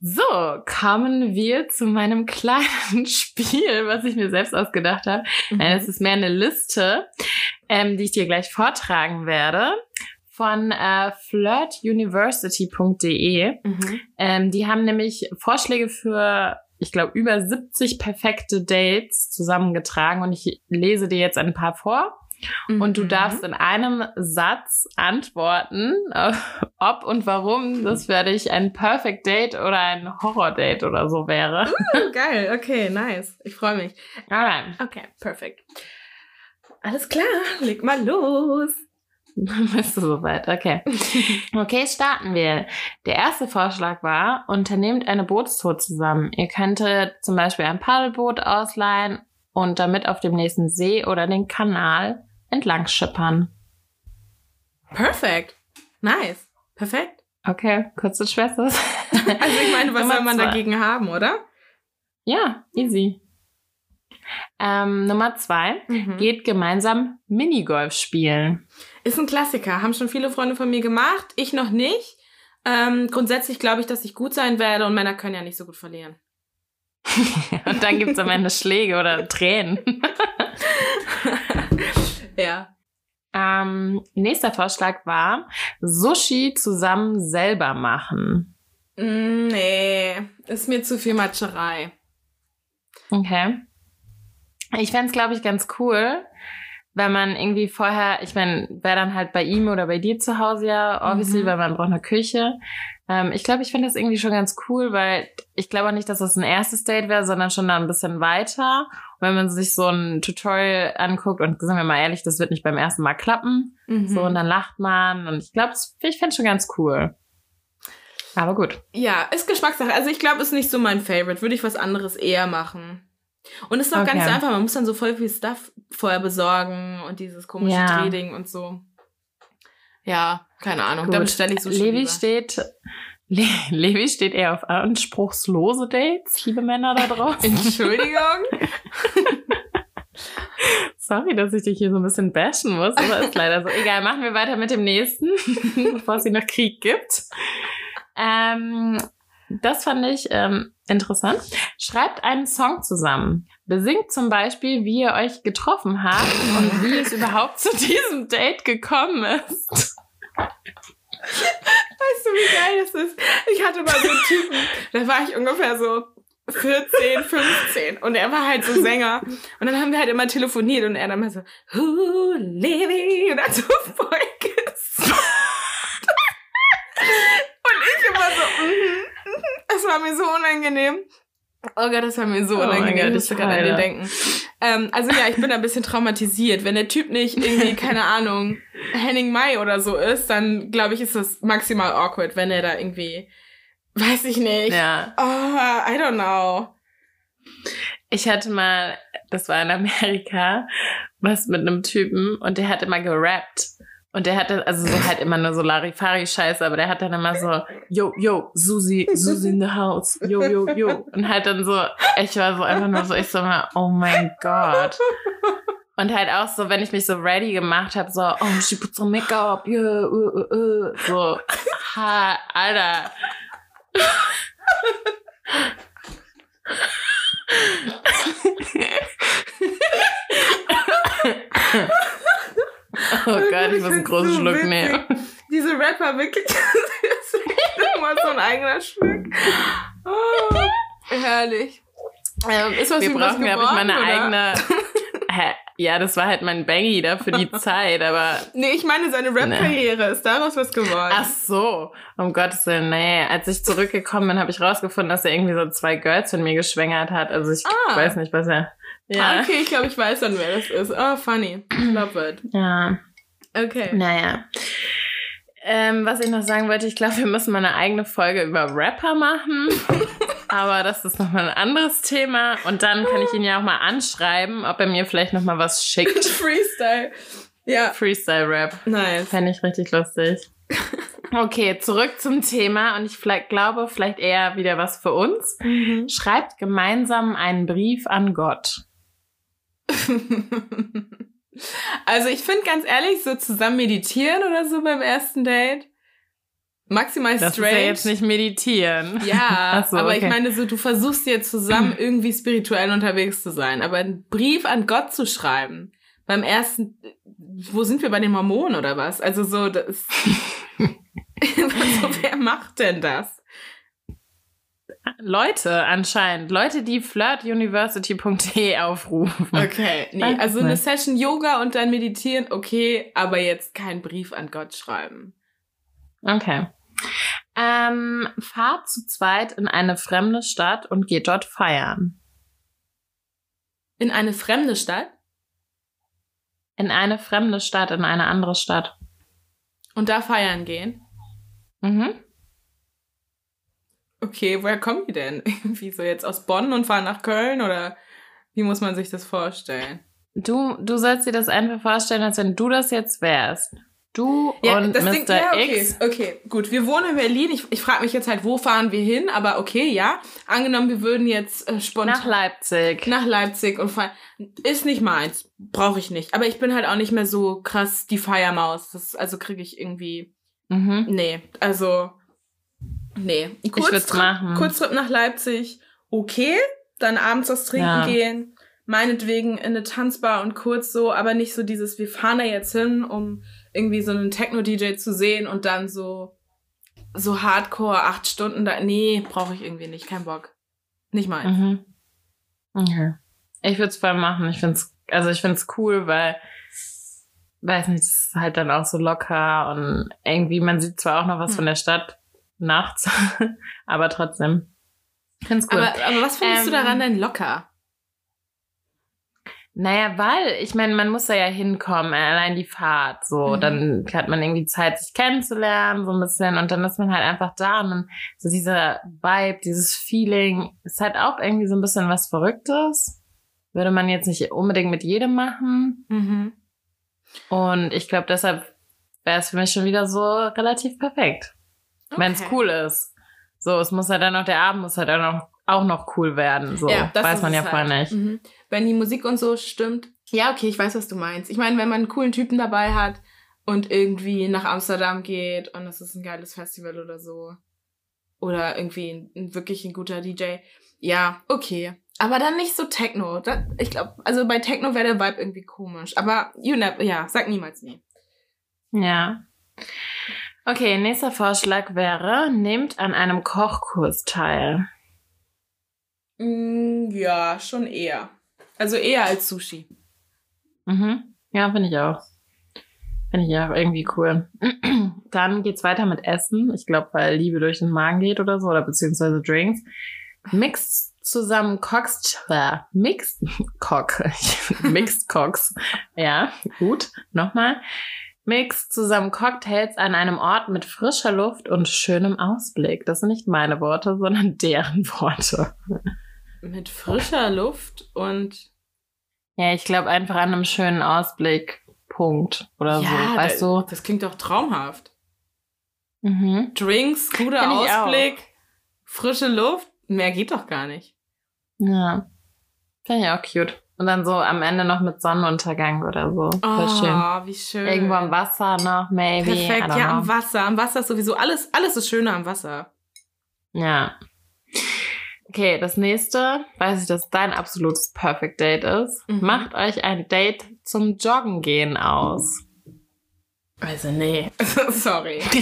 So, kommen wir zu meinem kleinen Spiel, was ich mir selbst ausgedacht habe. Mhm. Nein, das ist mehr eine Liste, ähm, die ich dir gleich vortragen werde von äh, flirtuniversity.de. Mhm. Ähm, die haben nämlich Vorschläge für, ich glaube, über 70 perfekte Dates zusammengetragen und ich lese dir jetzt ein paar vor. Und du Mhm. darfst in einem Satz antworten, äh, ob und warum das für dich ein Perfect Date oder ein Horror Date oder so wäre. Mhm, Geil, okay, nice. Ich freue mich. Alright. Okay, perfekt. Alles klar, leg mal los. Bist du soweit? Okay. Okay, starten wir. Der erste Vorschlag war, unternehmt eine Bootstour zusammen. Ihr könntet zum Beispiel ein Paddelboot ausleihen und damit auf dem nächsten See oder den Kanal entlang schippern. Perfekt. Nice. Perfekt. Okay, kurz und schwester. Also ich meine, was Nummer soll man zwei. dagegen haben, oder? Ja, easy. Ähm, Nummer zwei. Mhm. Geht gemeinsam Minigolf spielen. Ist ein Klassiker. Haben schon viele Freunde von mir gemacht. Ich noch nicht. Ähm, grundsätzlich glaube ich, dass ich gut sein werde und Männer können ja nicht so gut verlieren. und dann gibt es am Ende Schläge oder Tränen. ja. Ähm, nächster Vorschlag war Sushi zusammen selber machen. Mm, nee, ist mir zu viel Matscherei. Okay. Ich fände es, glaube ich, ganz cool, wenn man irgendwie vorher, ich meine, wäre dann halt bei ihm oder bei dir zu Hause ja, obviously, mhm. weil man braucht eine Küche. Ähm, ich glaube, ich finde das irgendwie schon ganz cool, weil ich glaube nicht, dass das ein erstes Date wäre, sondern schon da ein bisschen weiter. Und wenn man sich so ein Tutorial anguckt und sagen wir mal ehrlich, das wird nicht beim ersten Mal klappen. Mhm. So, und dann lacht man. Und ich glaube, ich fände schon ganz cool. Aber gut. Ja, ist Geschmackssache. Also ich glaube, ist nicht so mein Favorite. Würde ich was anderes eher machen. Und es ist auch okay. gar nicht so einfach. Man muss dann so voll viel Stuff vorher besorgen und dieses komische ja. Trading und so. Ja, keine Ahnung. Gut. Damit stelle ich so Levi lieber. steht. Le Levi steht eher auf anspruchslose Dates, liebe Männer da draußen. Entschuldigung. Sorry, dass ich dich hier so ein bisschen bashen muss, aber ist leider so. Egal, machen wir weiter mit dem nächsten, bevor es hier noch Krieg gibt. Ähm, das fand ich ähm, interessant. Schreibt einen Song zusammen. Besingt zum Beispiel, wie ihr euch getroffen habt und wie es überhaupt zu diesem Date gekommen ist. Weißt du, wie geil das ist? Ich hatte mal so einen Typen, da war ich ungefähr so 14, 15 und er war halt so Sänger und dann haben wir halt immer telefoniert und er dann mal so, Who Levi und dann so voll gesungen. und ich immer so, mhm. Es war mir so unangenehm. Oh Gott, das war mir so oh unangenehm. ich musste gerade an den denken. Ähm, also ja, ich bin ein bisschen traumatisiert. Wenn der Typ nicht irgendwie, keine Ahnung, Henning Mai oder so ist, dann glaube ich, ist das maximal awkward, wenn er da irgendwie, weiß ich nicht. Ja. Oh, I don't know. Ich hatte mal, das war in Amerika, was mit einem Typen und der hat immer gerappt. Und der hatte, also so halt immer nur so Larifari-Scheiße, aber der hat dann immer so, yo, yo, Susi, Susi in the house, yo, yo, yo. Und halt dann so, ich war so einfach nur so, ich so mal, oh mein Gott. Und halt auch so, wenn ich mich so ready gemacht habe, so, oh, she put some makeup, yeah, uh, uh, uh. so, ha, Alter. Oh Gott, ich muss einen großen Schluck witzig. nehmen. Diese Rapper wirklich, das ist immer so ein eigener Schluck. Oh, herrlich. Ähm, ist was Wir brauchen, glaube ich, meine oder? eigene. Hä? Ja, das war halt mein Bangy da für die Zeit, aber. Nee, ich meine seine Rap-Karriere. Ist daraus was geworden? Ach so. Um Gottes Willen, nee. Als ich zurückgekommen bin, habe ich rausgefunden, dass er irgendwie so zwei Girls von mir geschwängert hat. Also ich ah. weiß nicht, was er. Ja. Ah, okay, ich glaube, ich weiß dann, wer das ist. Oh, funny. Love it. Ja. Okay. Naja. Ähm, was ich noch sagen wollte, ich glaube, wir müssen mal eine eigene Folge über Rapper machen. Aber das ist nochmal ein anderes Thema. Und dann kann ich ihn ja auch mal anschreiben, ob er mir vielleicht nochmal was schickt. Freestyle. Ja. Freestyle-Rap. Nice. Fände ich richtig lustig. Okay, zurück zum Thema. Und ich vielleicht, glaube, vielleicht eher wieder was für uns. Mhm. Schreibt gemeinsam einen Brief an Gott. Also ich finde ganz ehrlich, so zusammen meditieren oder so beim ersten Date. Maximal das strange. Das ist ja jetzt nicht meditieren. Ja, so, aber okay. ich meine so, du versuchst ja zusammen irgendwie spirituell unterwegs zu sein. Aber einen Brief an Gott zu schreiben, beim ersten, wo sind wir bei den Mormonen oder was? Also so, das, so, wer macht denn das? Leute anscheinend. Leute, die flirtuniversity.de aufrufen. Okay, nee, also eine Session Yoga und dann meditieren, okay, aber jetzt keinen Brief an Gott schreiben. Okay. Ähm, fahrt zu zweit in eine fremde Stadt und geht dort feiern. In eine fremde Stadt? In eine fremde Stadt, in eine andere Stadt. Und da feiern gehen? Mhm. Okay, woher kommen die denn? Irgendwie so jetzt aus Bonn und fahren nach Köln oder wie muss man sich das vorstellen? Du, du sollst dir das einfach vorstellen, als wenn du das jetzt wärst. Du Ja, und das Mr. Ding, ja, okay, X. okay, gut. Wir wohnen in Berlin. Ich, ich frage mich jetzt halt, wo fahren wir hin? Aber okay, ja. Angenommen, wir würden jetzt äh, spontan Nach Leipzig. nach Leipzig und fahren. Ist nicht meins. Brauche ich nicht. Aber ich bin halt auch nicht mehr so krass die Feiermaus. Das, also kriege ich irgendwie. Mhm. Nee, also. Nee. Machen. Kurztrip nach Leipzig, okay. Dann abends was trinken Ja. gehen. Meinetwegen in eine Tanzbar und kurz so, aber nicht so dieses, wir fahren da jetzt hin, um irgendwie so einen Techno-DJ zu sehen und dann so, so hardcore acht Stunden da. Nee, brauche ich irgendwie nicht. Kein Bock. Nicht meins. Mhm. Okay. Ich würde es voll machen. Ich find's, also ich find's cool, weil, weiß nicht, es ist halt dann auch so locker und irgendwie, man sieht zwar auch noch was Hm. von der Stadt nachts, aber trotzdem. Find's cool. Aber, aber was findest du Ähm, daran denn locker? Naja, weil, ich meine, man muss da ja hinkommen, allein die Fahrt, so, Mhm. dann hat man irgendwie Zeit, sich kennenzulernen, so ein bisschen, und dann ist man halt einfach da und dann so dieser Vibe, dieses Feeling, ist halt auch irgendwie so ein bisschen was Verrücktes. Würde man jetzt nicht unbedingt mit jedem machen. Mhm. Und ich glaube, deshalb wäre es für mich schon wieder so relativ perfekt. Wenn es Okay. cool ist. So, es muss halt dann noch, der Abend muss halt auch noch, auch noch cool werden. So, Ja, das weiß man ja vorher halt. nicht. Mhm. Wenn die Musik und so stimmt. Ja, okay, ich weiß, was du meinst. Ich meine, wenn man einen coolen Typen dabei hat und irgendwie nach Amsterdam geht und es ist ein geiles Festival oder so. Oder irgendwie ein, ein wirklich ein guter DJ. Ja, okay. Aber dann nicht so Techno. Da, ich glaube, also bei Techno wäre der Vibe irgendwie komisch. Aber you never, ja, sag niemals nie. Ja. Okay, nächster Vorschlag wäre, nehmt an einem Kochkurs teil. Mm, ja, schon eher. Also eher als Sushi. Mhm. Ja, finde ich auch. Finde ich auch irgendwie cool. Dann geht's weiter mit Essen. Ich glaube, weil Liebe durch den Magen geht oder so, oder beziehungsweise Drinks. Mixed zusammen Cocks, äh, Mixed Cock, Mixed Cocks. Ja, gut. Nochmal. Mixed zusammen Cocktails an einem Ort mit frischer Luft und schönem Ausblick. Das sind nicht meine Worte, sondern deren Worte. Mit frischer Luft und Ja, ich glaube einfach an einem schönen Ausblick. Punkt. Oder so. Weißt da- du? Das klingt doch traumhaft. Mhm. Drinks, guter auch. Ausblick, frische Luft. Mehr geht doch gar nicht. Ja. Finde ich auch cute. Und dann so am Ende noch mit Sonnenuntergang oder so. Voll schön. Oh, wie schön. Irgendwo am Wasser noch, maybe. Perfekt, ja, know. am Wasser. Am Wasser ist sowieso alles, alles ist schöner am Wasser. Ja. Okay, das nächste, weiß ich, dass dein absolutes Perfect Date ist. Mhm. Macht euch ein Date zum Joggen gehen aus. Also, nee. Sorry.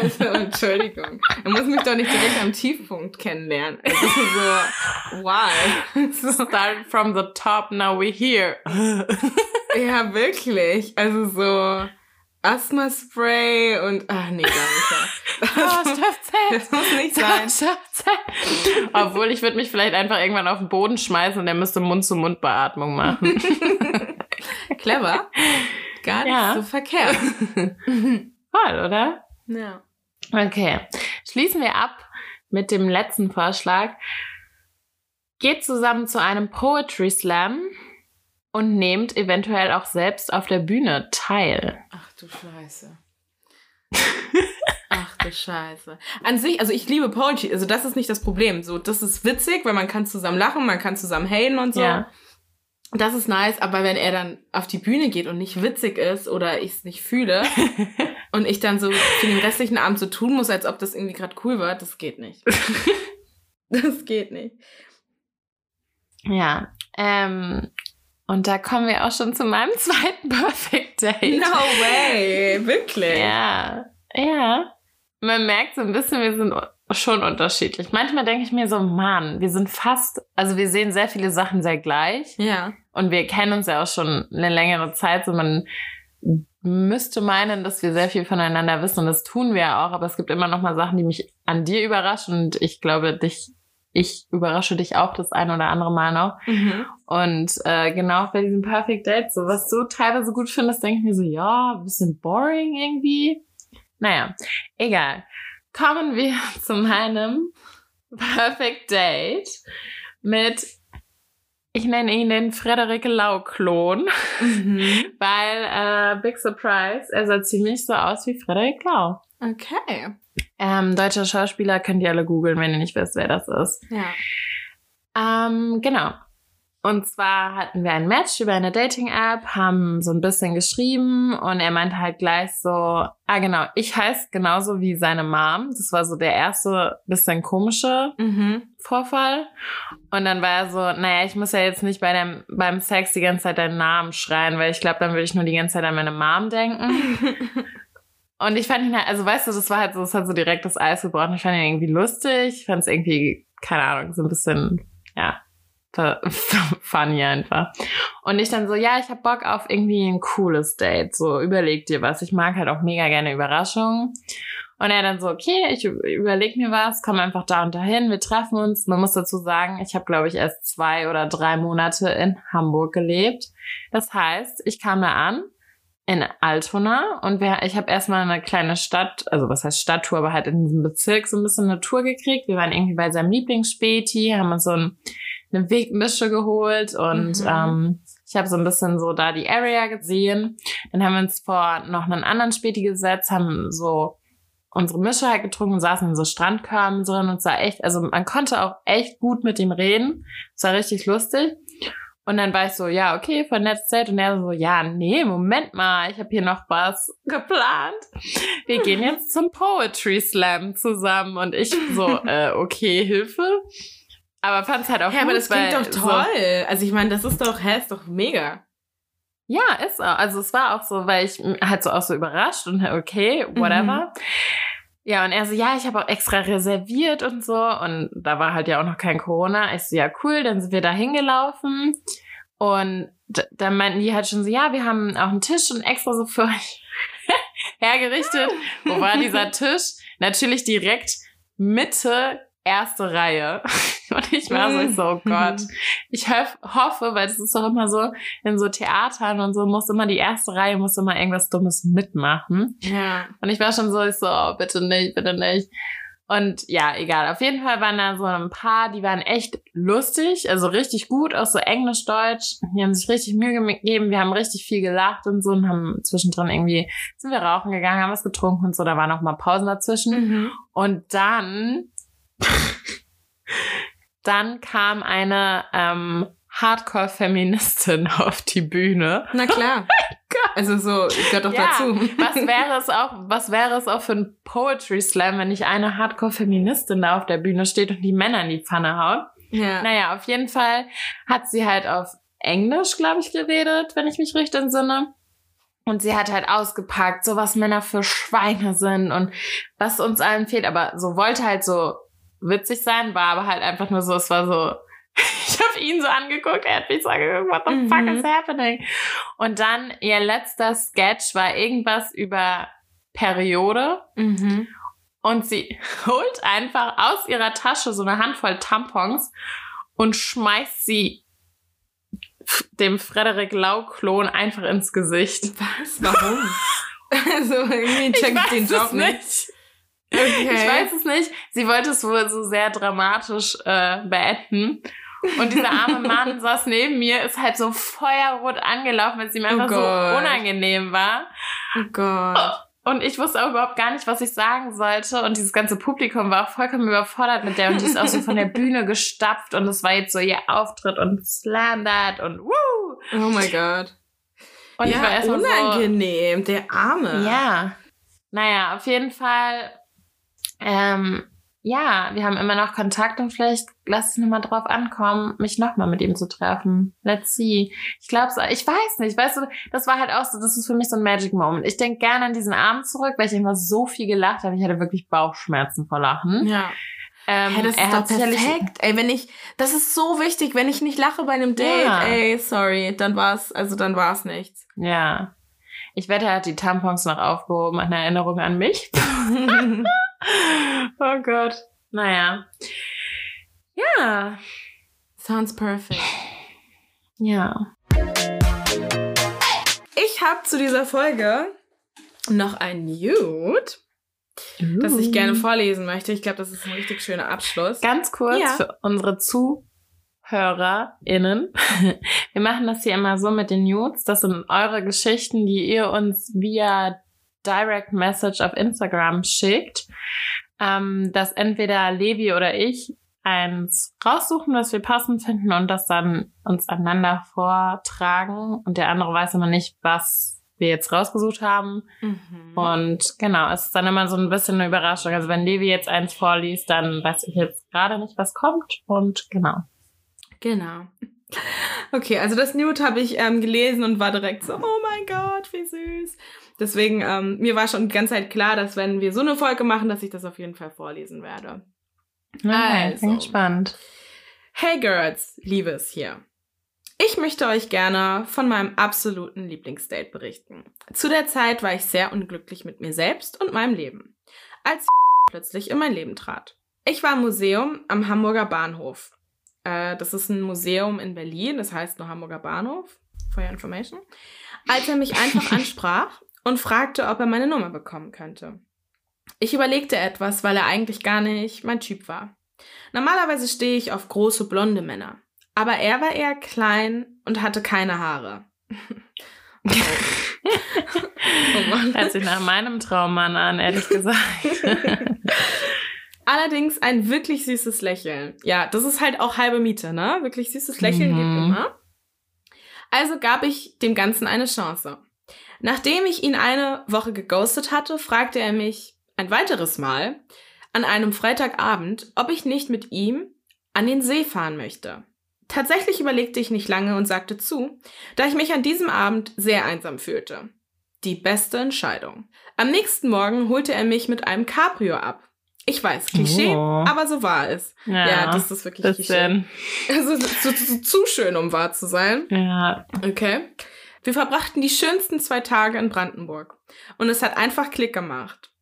Also, Entschuldigung. Er muss mich doch nicht direkt am Tiefpunkt kennenlernen. Also, so, why? So, Start from the top, now we're here. ja, wirklich. Also, so Asthma-Spray und, ach, nee, gar nicht. Oh, stopp, Das muss nicht sein. Stopp. Obwohl, ich würde mich vielleicht einfach irgendwann auf den Boden schmeißen und der müsste Mund-zu-Mund-Beatmung machen. Clever. Gar nicht Ja. so verkehrt. Voll, oder? ja. Okay. Schließen wir ab mit dem letzten Vorschlag. Geht zusammen zu einem Poetry Slam und nehmt eventuell auch selbst auf der Bühne teil. Ach du Scheiße. Ach du Scheiße. An sich, also ich liebe Poetry, also das ist nicht das Problem. So, das ist witzig, weil man kann zusammen lachen, man kann zusammen haten und so. Ja. Das ist nice, aber wenn er dann auf die Bühne geht und nicht witzig ist oder ich es nicht fühle und ich dann so für den restlichen Abend so tun muss, als ob das irgendwie gerade cool war, das geht nicht. das geht nicht. Ja. Ähm, und da kommen wir auch schon zu meinem zweiten Perfect Date. No way, wirklich. Ja. Ja. Man merkt so ein bisschen, wir sind schon unterschiedlich. Manchmal denke ich mir so, Mann, wir sind fast, also wir sehen sehr viele Sachen sehr gleich. Ja. Und wir kennen uns ja auch schon eine längere Zeit. So man müsste meinen, dass wir sehr viel voneinander wissen. Und das tun wir ja auch. Aber es gibt immer noch mal Sachen, die mich an dir überraschen. Und ich glaube, dich, ich überrasche dich auch das ein oder andere Mal noch. Mhm. Und äh, genau bei diesem Perfect Date, so was du teilweise gut findest, denke ich mir so, ja, ein bisschen boring irgendwie. Naja, egal. Kommen wir zu meinem Perfect Date mit Ich nenne ihn den Frederik Lau-Klon, Mhm. weil, äh, Big Surprise, er sah ziemlich so aus wie Frederik Lau. Okay. Ähm, deutscher Schauspieler könnt ihr alle googeln, wenn ihr nicht wisst, wer das ist. Ja. Ähm, genau. Und zwar hatten wir ein Match über eine Dating-App, haben so ein bisschen geschrieben und er meinte halt gleich so, ah genau, ich heiße genauso wie seine Mom. Das war so der erste bisschen komische Mhm. Vorfall. Und dann war er so, naja, ich muss ja jetzt nicht bei dem, beim Sex die ganze Zeit deinen Namen schreien, weil ich glaube, dann würde ich nur die ganze Zeit an meine Mom denken. Und ich fand ihn halt, also weißt du, das war halt so, das hat so direkt das Eis gebrochen. Ich fand ihn irgendwie lustig. Ich fand es irgendwie, keine Ahnung, so ein bisschen, ja, fu- funny einfach. Und ich dann so, ja, ich hab Bock auf irgendwie ein cooles Date. So, überleg dir was. Ich mag halt auch mega gerne Überraschungen. Und er dann so, okay, ich überleg mir was, komm einfach da und dahin, wir treffen uns. Man muss dazu sagen, ich habe, glaube ich, erst zwei oder drei Monate in Hamburg gelebt. Das heißt, ich kam da an in Altona und wir, ich habe erstmal eine kleine Stadt, also was heißt Stadttour, aber halt in diesem Bezirk so ein bisschen eine Tour gekriegt. Wir waren irgendwie bei seinem Lieblingsspäti, haben uns so ein, eine Wegmische geholt und Mhm. ähm, ich habe so ein bisschen so da die Area gesehen. Dann haben wir uns vor noch einen anderen Späti gesetzt, haben so unsere Mische halt getrunken, saßen in so Strandkörben drin und war echt, also man konnte auch echt gut mit ihm reden. Es war richtig lustig. Und dann war ich so, ja, okay, nettes Date. Und er so, ja, nee, Moment mal, ich habe hier noch was geplant. Wir gehen jetzt zum Poetry Slam zusammen. Und ich so, äh, okay, Hilfe. Aber fand's halt auch Ja, gut, aber das klingt doch so- toll. Also ich meine, das ist doch, hä, ist doch mega. Ja, ist auch. Also es war auch so, weil ich halt so auch so überrascht und okay, whatever. Ja, und er so, ja, ich habe auch extra reserviert und so. Und da war halt ja auch noch kein Corona. Ich so, ja, cool, dann sind wir da hingelaufen. Und dann meinten die halt schon so, ja, wir haben auch einen Tisch und extra so für euch hergerichtet. Wo war dieser Tisch? Natürlich direkt Mitte, erste Reihe. Und ich war so, ich so, oh Gott. Ich hoff, hoffe, weil das ist doch immer so, in so Theatern und so muss immer die erste Reihe, muss immer irgendwas Dummes mitmachen. Ja. Und ich war schon so, ich so, oh, bitte nicht, bitte nicht. Und ja, egal. Auf jeden Fall waren da so ein paar, die waren echt lustig, also richtig gut, auch so Englisch, Deutsch. Die haben sich richtig Mühe gegeben. Wir haben richtig viel gelacht und so und haben zwischendrin irgendwie, sind wir rauchen gegangen, haben was getrunken und so. Da waren auch mal Pausen dazwischen. Mhm. Und dann, dann kam eine ähm, Hardcore-Feministin auf die Bühne. Na klar. Also so, gehört doch Ja, dazu. Was wäre es auch, was wäre es auch für ein Poetry Slam, wenn nicht eine Hardcore-Feministin da auf der Bühne steht und die Männer in die Pfanne haut? Ja. Naja, auf jeden Fall hat sie halt auf Englisch, glaube ich, geredet, wenn ich mich richtig entsinne. Und sie hat halt ausgepackt, so was Männer für Schweine sind und was uns allen fehlt. Aber so wollte halt so witzig sein, war aber halt einfach nur so, es war so, ich habe ihn so angeguckt, er hat mich so angeguckt, what the fuck Mhm. is happening? Und dann ihr letzter Sketch war irgendwas über Periode. Mhm. Und sie holt einfach aus ihrer Tasche so eine Handvoll Tampons und schmeißt sie dem Frederik Lau-Klon einfach ins Gesicht. Was? Warum? also irgendwie Ich check ich weiß den es Job nicht. nicht. Okay. Ich weiß es nicht. Sie wollte es wohl so sehr dramatisch äh, beenden. Und dieser arme Mann saß neben mir, ist halt so feuerrot angelaufen, weil es ihm Oh einfach so Gott. unangenehm war. Oh Gott. Und ich wusste auch überhaupt gar nicht, was ich sagen sollte. Und dieses ganze Publikum war auch vollkommen überfordert mit der. Und die ist auch so von der Bühne gestapft. Und es war jetzt so ihr Auftritt und slam that und woo. Oh mein Gott. Und ich ja, war erstmal so, unangenehm. Der Arme. ja. Naja, auf jeden Fall, ähm, ja, wir haben immer noch Kontakt und vielleicht lass es nochmal drauf ankommen, mich nochmal mit ihm zu treffen. Let's see. Ich glaube, ich weiß nicht, weißt du, das war halt auch so, das ist für mich so ein Magic Moment. Ich denke gerne an diesen Abend zurück, weil ich immer so viel gelacht habe. Ich hatte wirklich Bauchschmerzen vor Lachen. Ja. Ähm, Hey, das er ist hat doch perfekt. Ey, wenn ich, das ist so wichtig, wenn ich nicht lache bei einem Date, Ja. ey, sorry, dann war's, also dann war's nichts. Ja. Ich wette, er hat die Tampons noch aufgehoben an Erinnerung an mich. oh Gott. Naja. Ja. Sounds perfect. Ja. Ich habe zu dieser Folge noch ein Nude, das ich gerne vorlesen möchte. Ich glaube, das ist ein richtig schöner Abschluss. Ganz kurz Ja. für unsere ZuhörerInnen. Wir machen das hier immer so mit den Nudes. Das sind eure Geschichten, die ihr uns via Direct Message auf Instagram schickt. Ähm, dass entweder Levi oder ich eins raussuchen, das wir passend finden und das dann uns einander vortragen. Und der andere weiß immer nicht, was wir jetzt rausgesucht haben. Mhm. Und genau, es ist dann immer so ein bisschen eine Überraschung. Also wenn Levi jetzt eins vorliest, dann weiß ich jetzt gerade nicht, was kommt. Und genau. Genau. Okay, also das Nude habe ich ähm, gelesen und war direkt so, oh mein Gott, wie süß. Deswegen, ähm, mir war schon die ganze Zeit klar, dass wenn wir so eine Folge machen, dass ich das auf jeden Fall vorlesen werde. Okay, also, bin gespannt. Hey Girls, Liebes hier. Ich möchte euch gerne von meinem absoluten Lieblingsdate berichten. Zu der Zeit war ich sehr unglücklich mit mir selbst und meinem Leben, als plötzlich in mein Leben trat. Ich war im Museum am Hamburger Bahnhof. Äh, das ist ein Museum in Berlin, das heißt nur Hamburger Bahnhof, for your information. Als er mich einfach ansprach und fragte, ob er meine Nummer bekommen könnte. Ich überlegte etwas, weil er eigentlich gar nicht mein Typ war. Normalerweise stehe ich auf große blonde Männer. Aber er war eher klein und hatte keine Haare. oh. oh Mann. Hört sich nach meinem Traummann an, ehrlich gesagt. Allerdings ein wirklich süßes Lächeln. Ja, das ist halt auch halbe Miete, ne? Wirklich süßes Lächeln mhm. gibt immer. Also gab ich dem Ganzen eine Chance. Nachdem ich ihn eine Woche geghostet hatte, fragte er mich ein weiteres Mal an einem Freitagabend, ob ich nicht mit ihm an den See fahren möchte. Tatsächlich überlegte ich nicht lange und sagte zu, da ich mich an diesem Abend sehr einsam fühlte. Die beste Entscheidung. Am nächsten Morgen holte er mich mit einem Cabrio ab. Ich weiß, Klischee, oh. aber so war es. Ja, ja das ist wirklich Klischee. Also so, so, zu schön, um wahr zu sein. Ja. Okay. Wir verbrachten die schönsten zwei Tage in Brandenburg. Und es hat einfach Klick gemacht.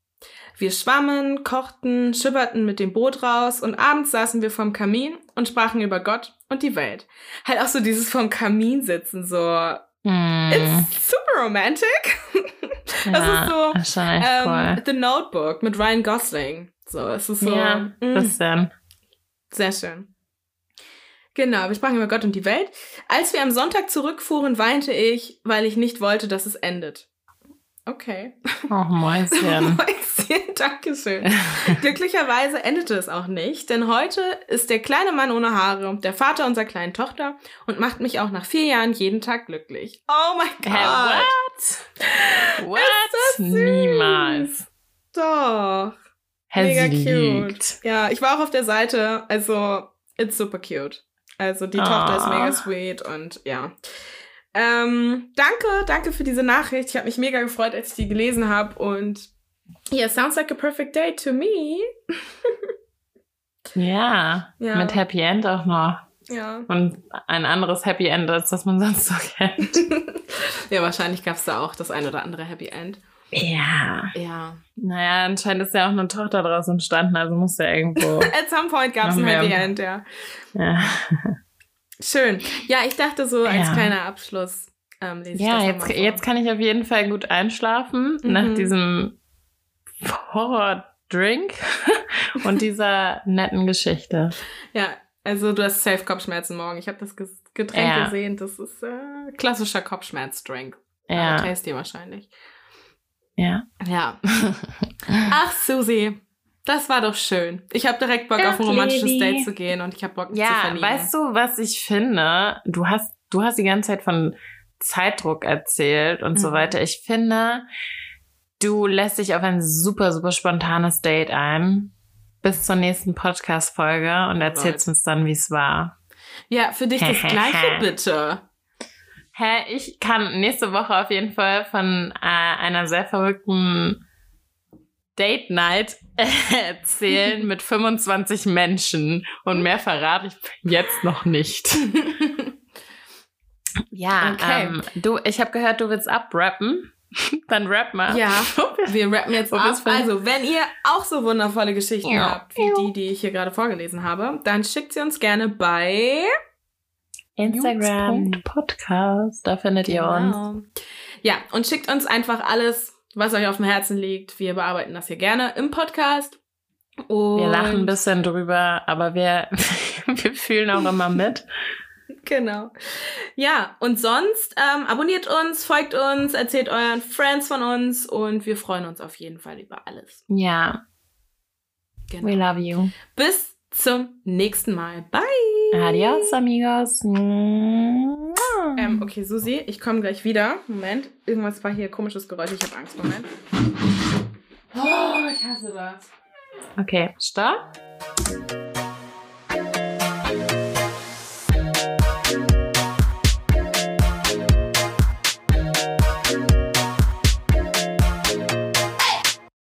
Wir schwammen, kochten, schipperten mit dem Boot raus und abends saßen wir vorm Kamin und sprachen über Gott und die Welt. Halt auch so dieses vorm Kamin sitzen, so. Mm. It's super romantic. das ja, ist so ähm, cool. The Notebook mit Ryan Gosling. So, es ist so. Ja, mm, bisschen. Sehr schön. Genau, wir sprachen über Gott und die Welt. Als wir am Sonntag zurückfuhren, weinte ich, weil ich nicht wollte, dass es endet. Okay. Oh, Mäuschen. Mäuschen, Dankeschön. Glücklicherweise endete es auch nicht, denn heute ist der kleine Mann ohne Haare der Vater unserer kleinen Tochter und macht mich auch nach vier Jahren jeden Tag glücklich. Oh mein Gott. Hey, what? What? Niemals. Doch. Mega cute. Ja, ich war auch auf der Seite, also it's super cute. Also die oh. Tochter ist mega sweet und ja. Ähm, danke, danke für diese Nachricht. Ich habe mich mega gefreut, als ich die gelesen habe. Und yeah, sounds like a perfect day to me. ja, ja, mit Happy End auch noch. Ja. Und ein anderes Happy End, als das man sonst so kennt. ja, wahrscheinlich gab es da auch das ein oder andere Happy End. Ja. Ja. Naja, anscheinend ist ja auch eine Tochter daraus entstanden, also muss ja irgendwo. At some point gab es ein Happy End, ja. Ja. Schön. Ja, ich dachte so als ja. kleiner Abschluss. Ähm, lese ja, jetzt, jetzt kann ich auf jeden Fall gut einschlafen mhm. nach diesem Horror-Drink und dieser netten Geschichte. Ja, also du hast safe Kopfschmerzen morgen. Ich habe das Getränk ja. gesehen. Das ist äh, klassischer Kopfschmerz-Drink. Ja. Tasty wahrscheinlich. Ja. Ja. Ach, Susi. Das war doch schön. Ich habe direkt Bock ja, auf ein romantisches Lady. Date zu gehen und ich habe Bock ja, zu verlieben. Ja, weißt du, was ich finde? Du hast du hast die ganze Zeit von Zeitdruck erzählt und mhm. so weiter. Ich finde, du lässt dich auf ein super super spontanes Date ein bis zur nächsten Podcast Folge und erzählst uns dann, wie es war. Ja, für dich das gleiche bitte. Hä, ich kann nächste Woche auf jeden Fall von äh, einer sehr verrückten Date Night erzählen mit 25 Menschen und mehr verrate ich jetzt noch nicht. ja, okay. ähm, du, ich habe gehört, du willst abrappen. Dann rap mal. Ja, wir rappen jetzt ab. Also, wenn ihr auch so wundervolle Geschichten ja. habt, wie die, die ich hier gerade vorgelesen habe, dann schickt sie uns gerne bei Instagram Podcast. Da findet genau. ihr uns. Ja, und schickt uns einfach alles was euch auf dem Herzen liegt. Wir bearbeiten das hier gerne im Podcast. Und Wir lachen ein bisschen drüber, aber wir, wir fühlen auch immer mit. Genau. Ja, und sonst ähm, abonniert uns, folgt uns, erzählt euren Friends von uns und wir freuen uns auf jeden Fall über alles. Ja, Genau. we love you. Bis zum nächsten Mal. Bye. Adios, amigos. Ähm, okay, Susi, ich komme gleich wieder. Moment. Irgendwas war hier komisches Geräusch. Ich habe Angst. Moment. Oh, ich hasse das. Okay, stopp.